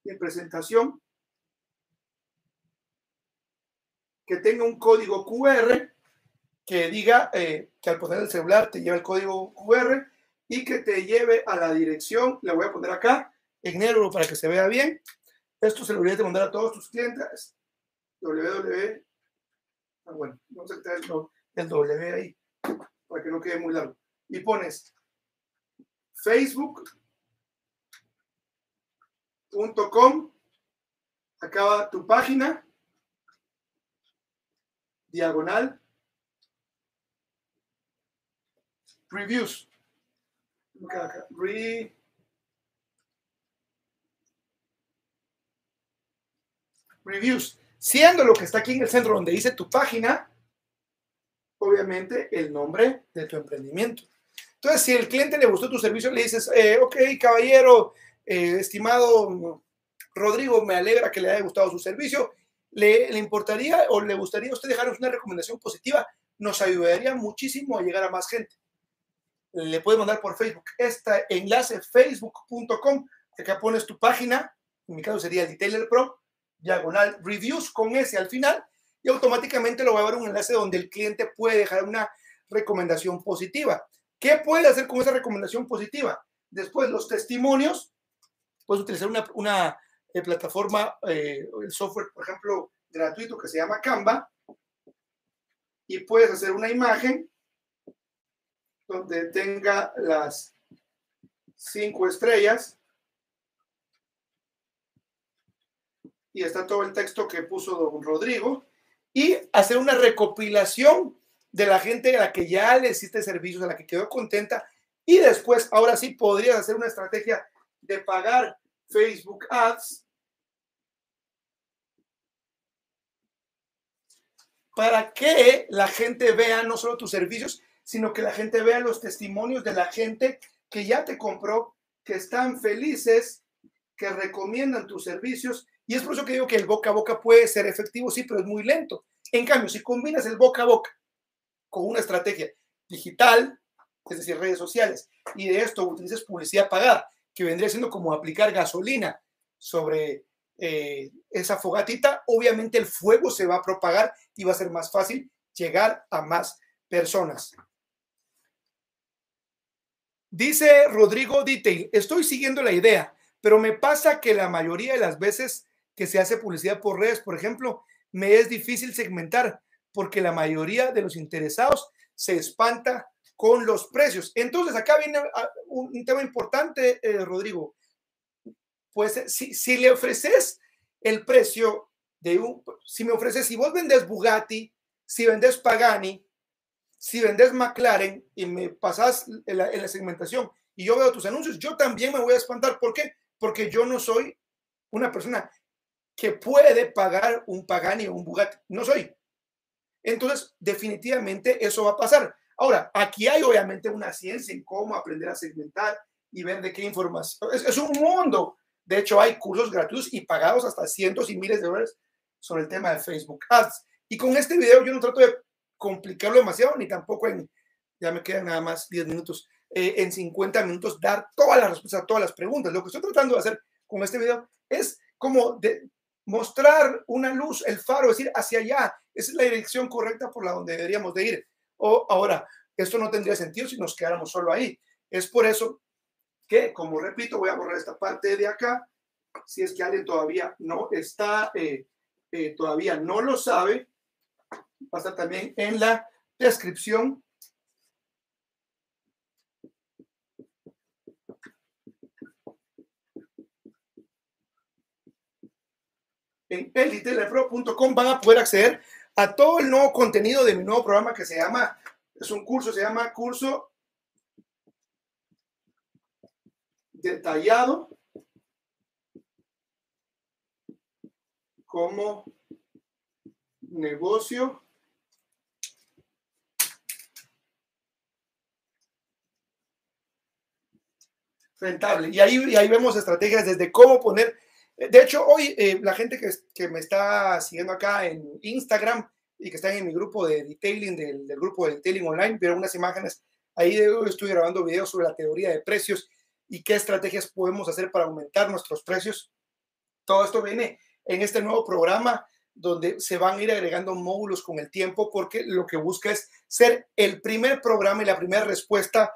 de presentación que tenga un código QR que diga eh, que al poner el celular te lleva el código QR y que te lleve a la dirección. Le voy a poner acá en negro para que se vea bien. Esto se lo voy a mandar a todos tus clientes. www Ah, bueno, vamos a quitar el, W ahí para que no quede muy largo. Y pones facebook.com, acaba tu página, diagonal, reviews. Re, reviews. Siendo lo que está aquí en el centro donde dice tu página, obviamente el nombre de tu emprendimiento. Entonces, si el cliente le gustó tu servicio, le dices, eh, ok, caballero, eh, estimado Rodrigo, me alegra que le haya gustado su servicio. ¿Le, ¿Le, importaría o le gustaría a usted dejarnos una recomendación positiva? Nos ayudaría muchísimo a llegar a más gente. Le puede mandar por Facebook este enlace facebook.com. Acá pones tu página, en mi caso sería el Detailer Pro, diagonal reviews con ese al final y automáticamente lo va a dar un enlace donde el cliente puede dejar una recomendación positiva. ¿Qué puede hacer con esa recomendación positiva? Después los testimonios, puedes utilizar una, eh, plataforma, eh, el software, por ejemplo, gratuito que se llama Canva y puedes hacer una imagen donde tenga las cinco estrellas y está todo el texto que puso don Rodrigo, y hacer una recopilación de la gente a la que ya le hiciste servicios, a la que quedó contenta, y después, ahora sí, podrías hacer una estrategia de pagar Facebook Ads para que la gente vea no solo tus servicios, sino que la gente vea los testimonios de la gente que ya te compró, que están felices, que recomiendan tus servicios. Y es por eso que digo que el boca a boca puede ser efectivo, sí, pero es muy lento. En cambio, si combinas el boca a boca con una estrategia digital, es decir, redes sociales, y de esto utilices publicidad pagada, que vendría siendo como aplicar gasolina sobre eh, esa fogatita, obviamente el fuego se va a propagar y va a ser más fácil llegar a más personas. Dice Rodrigo Detail, estoy siguiendo la idea, pero me pasa que la mayoría de las veces que se hace publicidad por redes, por ejemplo, me es difícil segmentar porque la mayoría de los interesados se espanta con los precios. Entonces, acá viene ah, un tema importante, eh, Rodrigo. Pues si, si le ofreces el precio de un, si me ofreces, si vos vendes Bugatti, si vendes Pagani, si vendes McLaren y me pasas en la, segmentación y yo veo tus anuncios, yo también me voy a espantar. ¿Por qué? Porque yo no soy una persona que puede pagar un Pagani o un Bugatti. No soy. Entonces, definitivamente eso va a pasar. Ahora, aquí hay obviamente una ciencia en cómo aprender a segmentar y ver de qué información. Es, es un mundo. De hecho, hay cursos gratuitos y pagados hasta cientos y miles de dólares sobre el tema de Facebook Ads. Y con este video yo no trato de complicarlo demasiado, ni tampoco en, ya me quedan nada más 10 minutos, eh, en 50 minutos dar todas las respuestas a todas las preguntas. Lo que estoy tratando de hacer con este video es como de mostrar una luz, el faro, decir hacia allá, es la dirección correcta por la donde deberíamos de ir. O ahora, esto no tendría sentido si nos quedáramos solo ahí. Es por eso que, como repito, voy a borrar esta parte de acá. Si es que alguien todavía no está, eh, eh, todavía no lo sabe, va a estar también en la descripción. En elitelepro.com van a poder acceder a todo el nuevo contenido de mi nuevo programa que se llama, es un curso, se llama curso detallado como negocio rentable. Y ahí, ahí vemos estrategias desde cómo poner. De hecho, hoy eh, la gente que, que, me está siguiendo acá en Instagram y que está en mi grupo de detailing, del, del grupo de detailing online, vieron unas imágenes. Ahí estoy grabando videos sobre la teoría de precios y qué estrategias podemos hacer para aumentar nuestros precios. Todo esto viene en este nuevo programa donde se van a ir agregando módulos con el tiempo porque lo que busca es ser el primer programa y la primera respuesta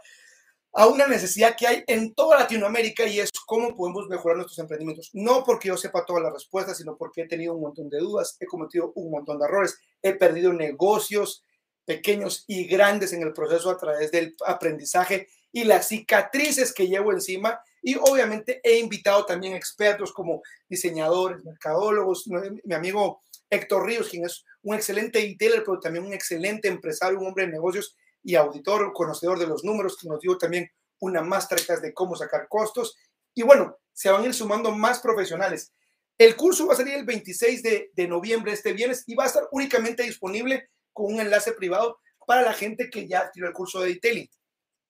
a una necesidad que hay en toda Latinoamérica y es cómo podemos mejorar nuestros emprendimientos. No porque yo sepa todas las respuestas, sino porque he tenido un montón de dudas, he cometido un montón de errores, he perdido negocios pequeños y grandes en el proceso a través del aprendizaje y las cicatrices que llevo encima. Y obviamente he invitado también expertos como diseñadores, mercadólogos, mi amigo Héctor Ríos, quien es un excelente retailer, pero también un excelente empresario, un hombre de negocios y auditor, conocedor de los números, que nos dio también una masterclass de cómo sacar costos. Y bueno, se van a ir sumando más profesionales. El curso va a salir el 26 de, noviembre, este viernes, y va a estar únicamente disponible con un enlace privado para la gente que ya adquirió el curso de detailing.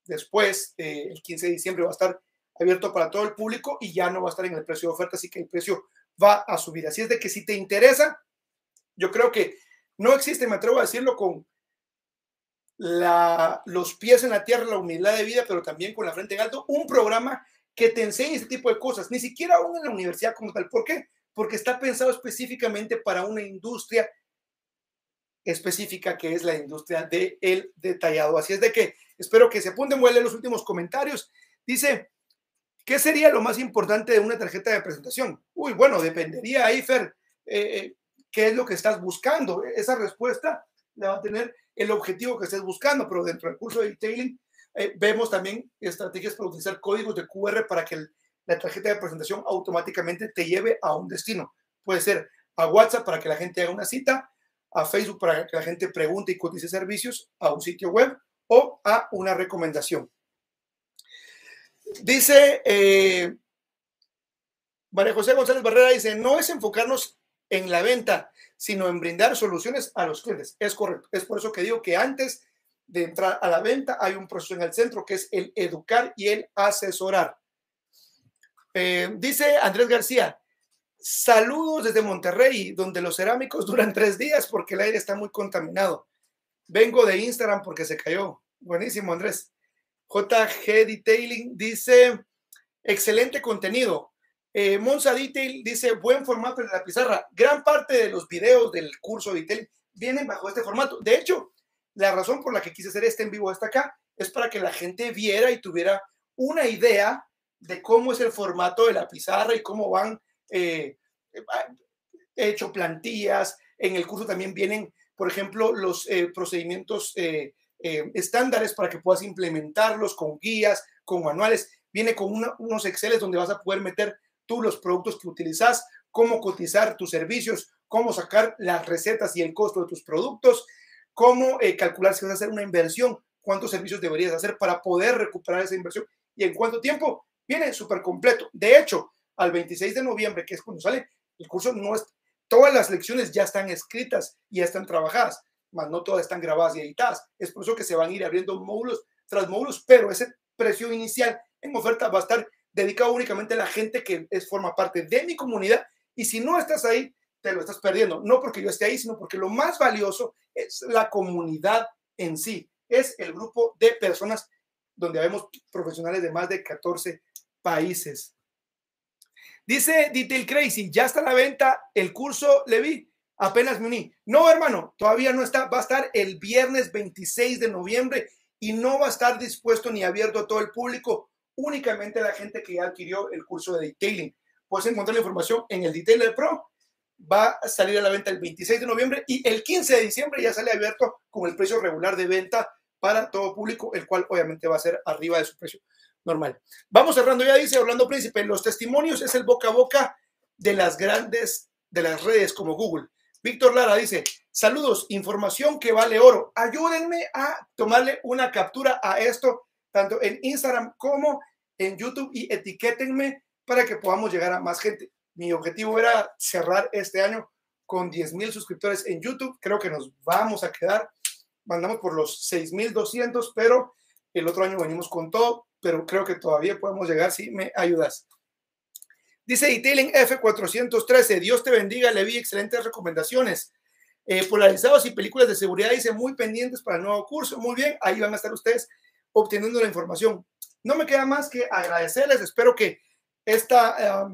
Después, eh, el 15 de diciembre va a estar abierto para todo el público y ya no va a estar en el precio de oferta, así que el precio va a subir. Así es de que si te interesa, yo creo que no existe, me atrevo a decirlo con los pies en la tierra, la humildad de vida, pero también con la frente en alto, un programa que te enseñe ese tipo de cosas, ni siquiera aún en la universidad como tal. ¿Por qué? Porque está pensado específicamente para una industria específica que es la industria del el detallado. Así es de que espero que se apunten, voy a leer los últimos comentarios. Dice, ¿qué sería lo más importante de una tarjeta de presentación? Uy, bueno, dependería ahí, Fer, eh, eh, qué es lo que estás buscando. Esa respuesta la va a tener el objetivo que estés buscando, pero dentro del curso de detailing eh, vemos también estrategias para utilizar códigos de QR para que la tarjeta de presentación automáticamente te lleve a un destino. Puede ser a WhatsApp para que la gente haga una cita, a Facebook para que la gente pregunte y cotice servicios, a un sitio web o a una recomendación. Dice eh, María José González Barrera, dice, no es enfocarnos en la venta, sino en brindar soluciones a los clientes. Es correcto. Es por eso que digo que antes de entrar a la venta hay un proceso en el centro que es el educar y el asesorar. Eh, dice Andrés García, saludos desde Monterrey, donde los cerámicos (laughs) duran tres días porque el aire está muy contaminado. Vengo de Instagram porque se cayó. Buenísimo, Andrés. JG Detailing dice, excelente contenido. Eh, Monza Detail dice, buen formato en la pizarra. Gran parte de los videos del curso de Detail vienen bajo este formato. De hecho, la razón por la que quise hacer este en vivo hasta acá es para que la gente viera y tuviera una idea de cómo es el formato de la pizarra y cómo van eh, hecho plantillas. En el curso también vienen, por ejemplo, los eh, procedimientos eh, estándares para que puedas implementarlos con guías, con manuales. Viene con unos Exceles donde vas a poder meter tú los productos que utilizas, cómo cotizar tus servicios, cómo sacar las recetas y el costo de tus productos, cómo eh, calcular si vas a hacer una inversión, cuántos servicios deberías hacer para poder recuperar esa inversión y en cuánto tiempo. Viene súper completo. De hecho, al 26 de noviembre, que es cuando sale, el curso no es, todas las lecciones ya están escritas y ya están trabajadas, más no todas están grabadas y editadas. Es por eso que se van a ir abriendo módulos tras módulos, pero ese precio inicial en oferta va a estar dedicado únicamente a la gente que es, forma parte de mi comunidad. Y si no estás ahí, te lo estás perdiendo. No porque yo esté ahí, sino porque lo más valioso es la comunidad en sí. Es el grupo de personas donde vemos profesionales de más de 14 países. Dice Detail Crazy, ya está a la venta el curso Levi. Apenas me uní. No, hermano, todavía no está. Va a estar el viernes 26 de noviembre y no va a estar dispuesto ni abierto a todo el público únicamente la gente que ya adquirió el curso de detailing. Puedes encontrar la información en el Detailer Pro. Va a salir a la venta el 26 de noviembre y el 15 de diciembre ya sale abierto con el precio regular de venta para todo público, el cual obviamente va a ser arriba de su precio normal. Vamos cerrando ya, dice Orlando Príncipe, los testimonios es el boca a boca de las grandes, de las redes como Google. Víctor Lara dice, saludos, información que vale oro. Ayúdenme a tomarle una captura a esto tanto en Instagram como en YouTube y etiquétenme para que podamos llegar a más gente. Mi objetivo era cerrar este año con 10 mil suscriptores en YouTube. Creo que nos vamos a quedar. Mandamos por los 6,200, pero el otro año venimos con todo, pero creo que todavía podemos llegar si me ayudas. Dice Detailing F413, Dios te bendiga, le vi excelentes recomendaciones. Eh, polarizados y películas de seguridad, dice, muy pendientes para el nuevo curso. Muy bien, ahí van a estar ustedes obteniendo la información. No me queda más que agradecerles. Espero que esta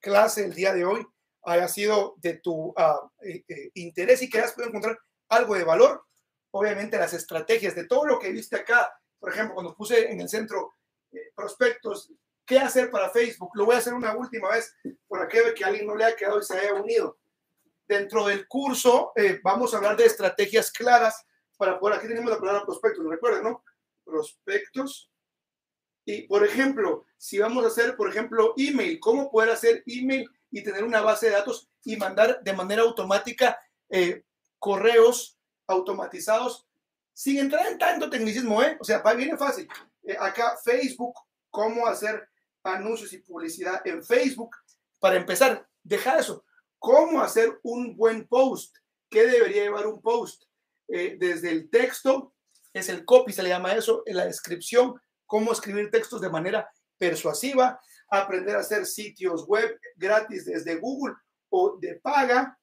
clase el día de hoy haya sido de tu eh, eh, interés y que hayas podido encontrar algo de valor. Obviamente las estrategias de todo lo que viste acá, por ejemplo, cuando puse en el centro eh, prospectos, qué hacer para Facebook, lo voy a hacer una última vez por aquello que alguien no le ha quedado y se haya unido. Dentro del curso vamos a hablar de estrategias claras para poder, aquí tenemos la palabra prospectos, lo recuerden, ¿no? Prospectos. Y, por ejemplo, si vamos a hacer, por ejemplo, email, ¿cómo poder hacer email y tener una base de datos y mandar de manera automática eh, correos automatizados sin entrar en tanto tecnicismo, ¿eh? O sea, viene fácil. Eh, acá Facebook, cómo hacer anuncios y publicidad en Facebook. Para empezar, deja eso. ¿Cómo hacer un buen post? ¿Qué debería llevar un post? Eh, desde el texto es el copy, se le llama eso, en la descripción, cómo escribir textos de manera persuasiva, aprender a hacer sitios web gratis desde Google o de paga,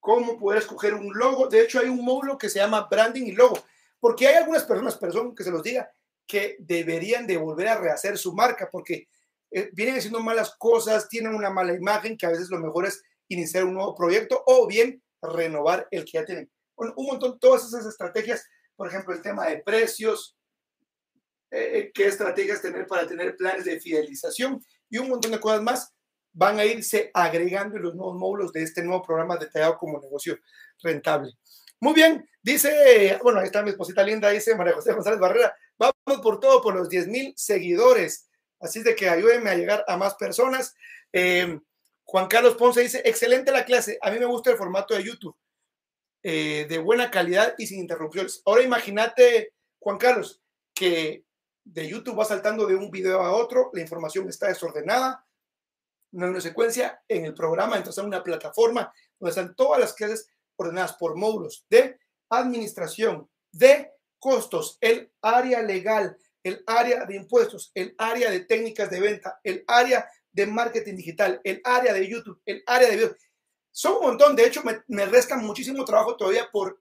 cómo poder escoger un logo. De hecho, hay un módulo que se llama branding y logo, porque hay algunas personas, personas que se los diga, que deberían de volver a rehacer su marca, porque eh, vienen haciendo malas cosas, tienen una mala imagen, que a veces lo mejor es iniciar un nuevo proyecto o bien renovar el que ya tienen un montón, todas esas estrategias, por ejemplo, el tema de precios, eh, eh, qué estrategias tener para tener planes de fidelización y un montón de cosas más van a irse agregando en los nuevos módulos de este nuevo programa detallado como negocio rentable. Muy bien, dice, bueno, ahí está mi esposita linda, dice María José González Barrera, vamos por todo, por los 10 mil seguidores, así de que ayúdenme a llegar a más personas. Eh, Juan Carlos Ponce dice, excelente la clase, a mí me gusta el formato de YouTube, eh, de buena calidad y sin interrupciones. Ahora imagínate, Juan Carlos, que de YouTube va saltando de un video a otro, la información está desordenada, no hay una secuencia, en el programa entras a una plataforma donde están todas las clases ordenadas por módulos de administración, de costos, el área legal, el área de impuestos, el área de técnicas de venta, el área de marketing digital, el área de YouTube, el área de video. Son un montón, de hecho me, me resta muchísimo trabajo todavía por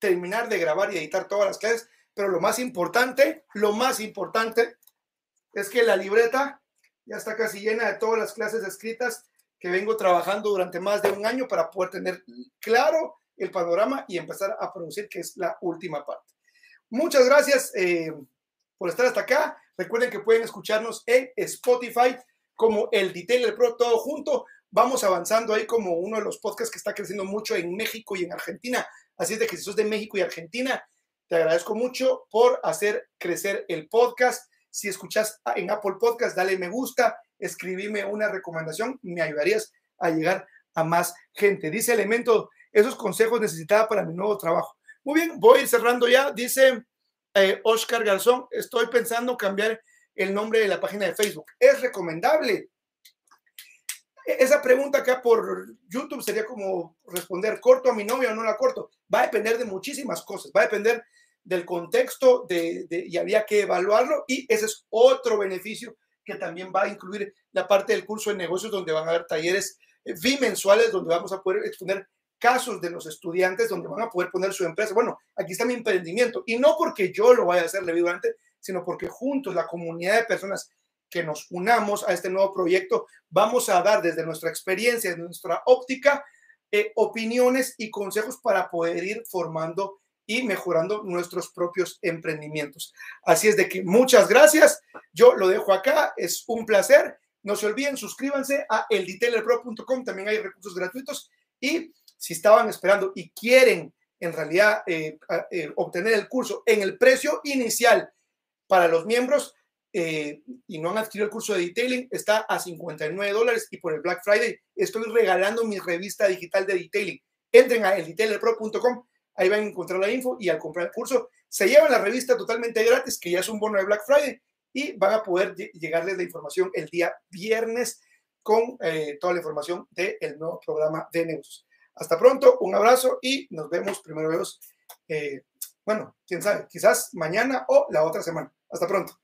terminar de grabar y editar todas las clases, pero lo más importante, lo más importante es que la libreta ya está casi llena de todas las clases escritas que vengo trabajando durante más de un año para poder tener claro el panorama y empezar a producir, que es la última parte. Muchas gracias eh, por estar hasta acá. Recuerden que pueden escucharnos en Spotify como el Detailer Pro todo junto. Vamos avanzando ahí como uno de los podcasts que está creciendo mucho en México y en Argentina. Así es de que si sos de México y Argentina, te agradezco mucho por hacer crecer el podcast. Si escuchas en Apple Podcast, dale me gusta, escribime una recomendación, me ayudarías a llegar a más gente. Dice Elemento, esos consejos necesitaba para mi nuevo trabajo. Muy bien, voy cerrando ya. Dice eh, Oscar Garzón, estoy pensando cambiar el nombre de la página de Facebook. ¿Es recomendable? Esa pregunta acá por YouTube sería como responder, ¿corto a mi novia o no la corto? Va a depender de muchísimas cosas, va a depender del contexto de, y había que evaluarlo y ese es otro beneficio que también va a incluir la parte del curso de negocios donde van a haber talleres eh, bimensuales donde vamos a poder exponer casos de los estudiantes donde van a poder poner su empresa. Bueno, aquí está mi emprendimiento y no porque yo lo vaya a hacer durante, sino porque juntos la comunidad de personas que nos unamos a este nuevo proyecto vamos a dar desde nuestra experiencia, desde nuestra óptica, eh, opiniones y consejos para poder ir formando y mejorando nuestros propios emprendimientos. Así es de que muchas gracias. Yo lo dejo acá. Es un placer. No se olviden, suscríbanse a eldetailerpro.com. También hay recursos gratuitos y si estaban esperando y quieren en realidad eh, eh, obtener el curso en el precio inicial para los miembros eh, y no han adquirido el curso de detailing, está a 59 dólares y por el Black Friday estoy regalando mi revista digital de detailing. Entren a eldetailerpro.com, ahí van a encontrar la info y al comprar el curso se llevan la revista totalmente gratis, que ya es un bono de Black Friday, y van a poder llegarles la información el día viernes con toda la información del nuevo programa de negocios. Hasta pronto, un abrazo y nos vemos primero. Eh, bueno, quién sabe, quizás mañana o la otra semana. Hasta pronto.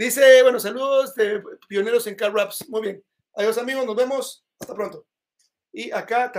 Dice, bueno, saludos de pioneros en Car Raps. Muy bien. Adiós amigos, nos vemos. Hasta pronto. Y acá también.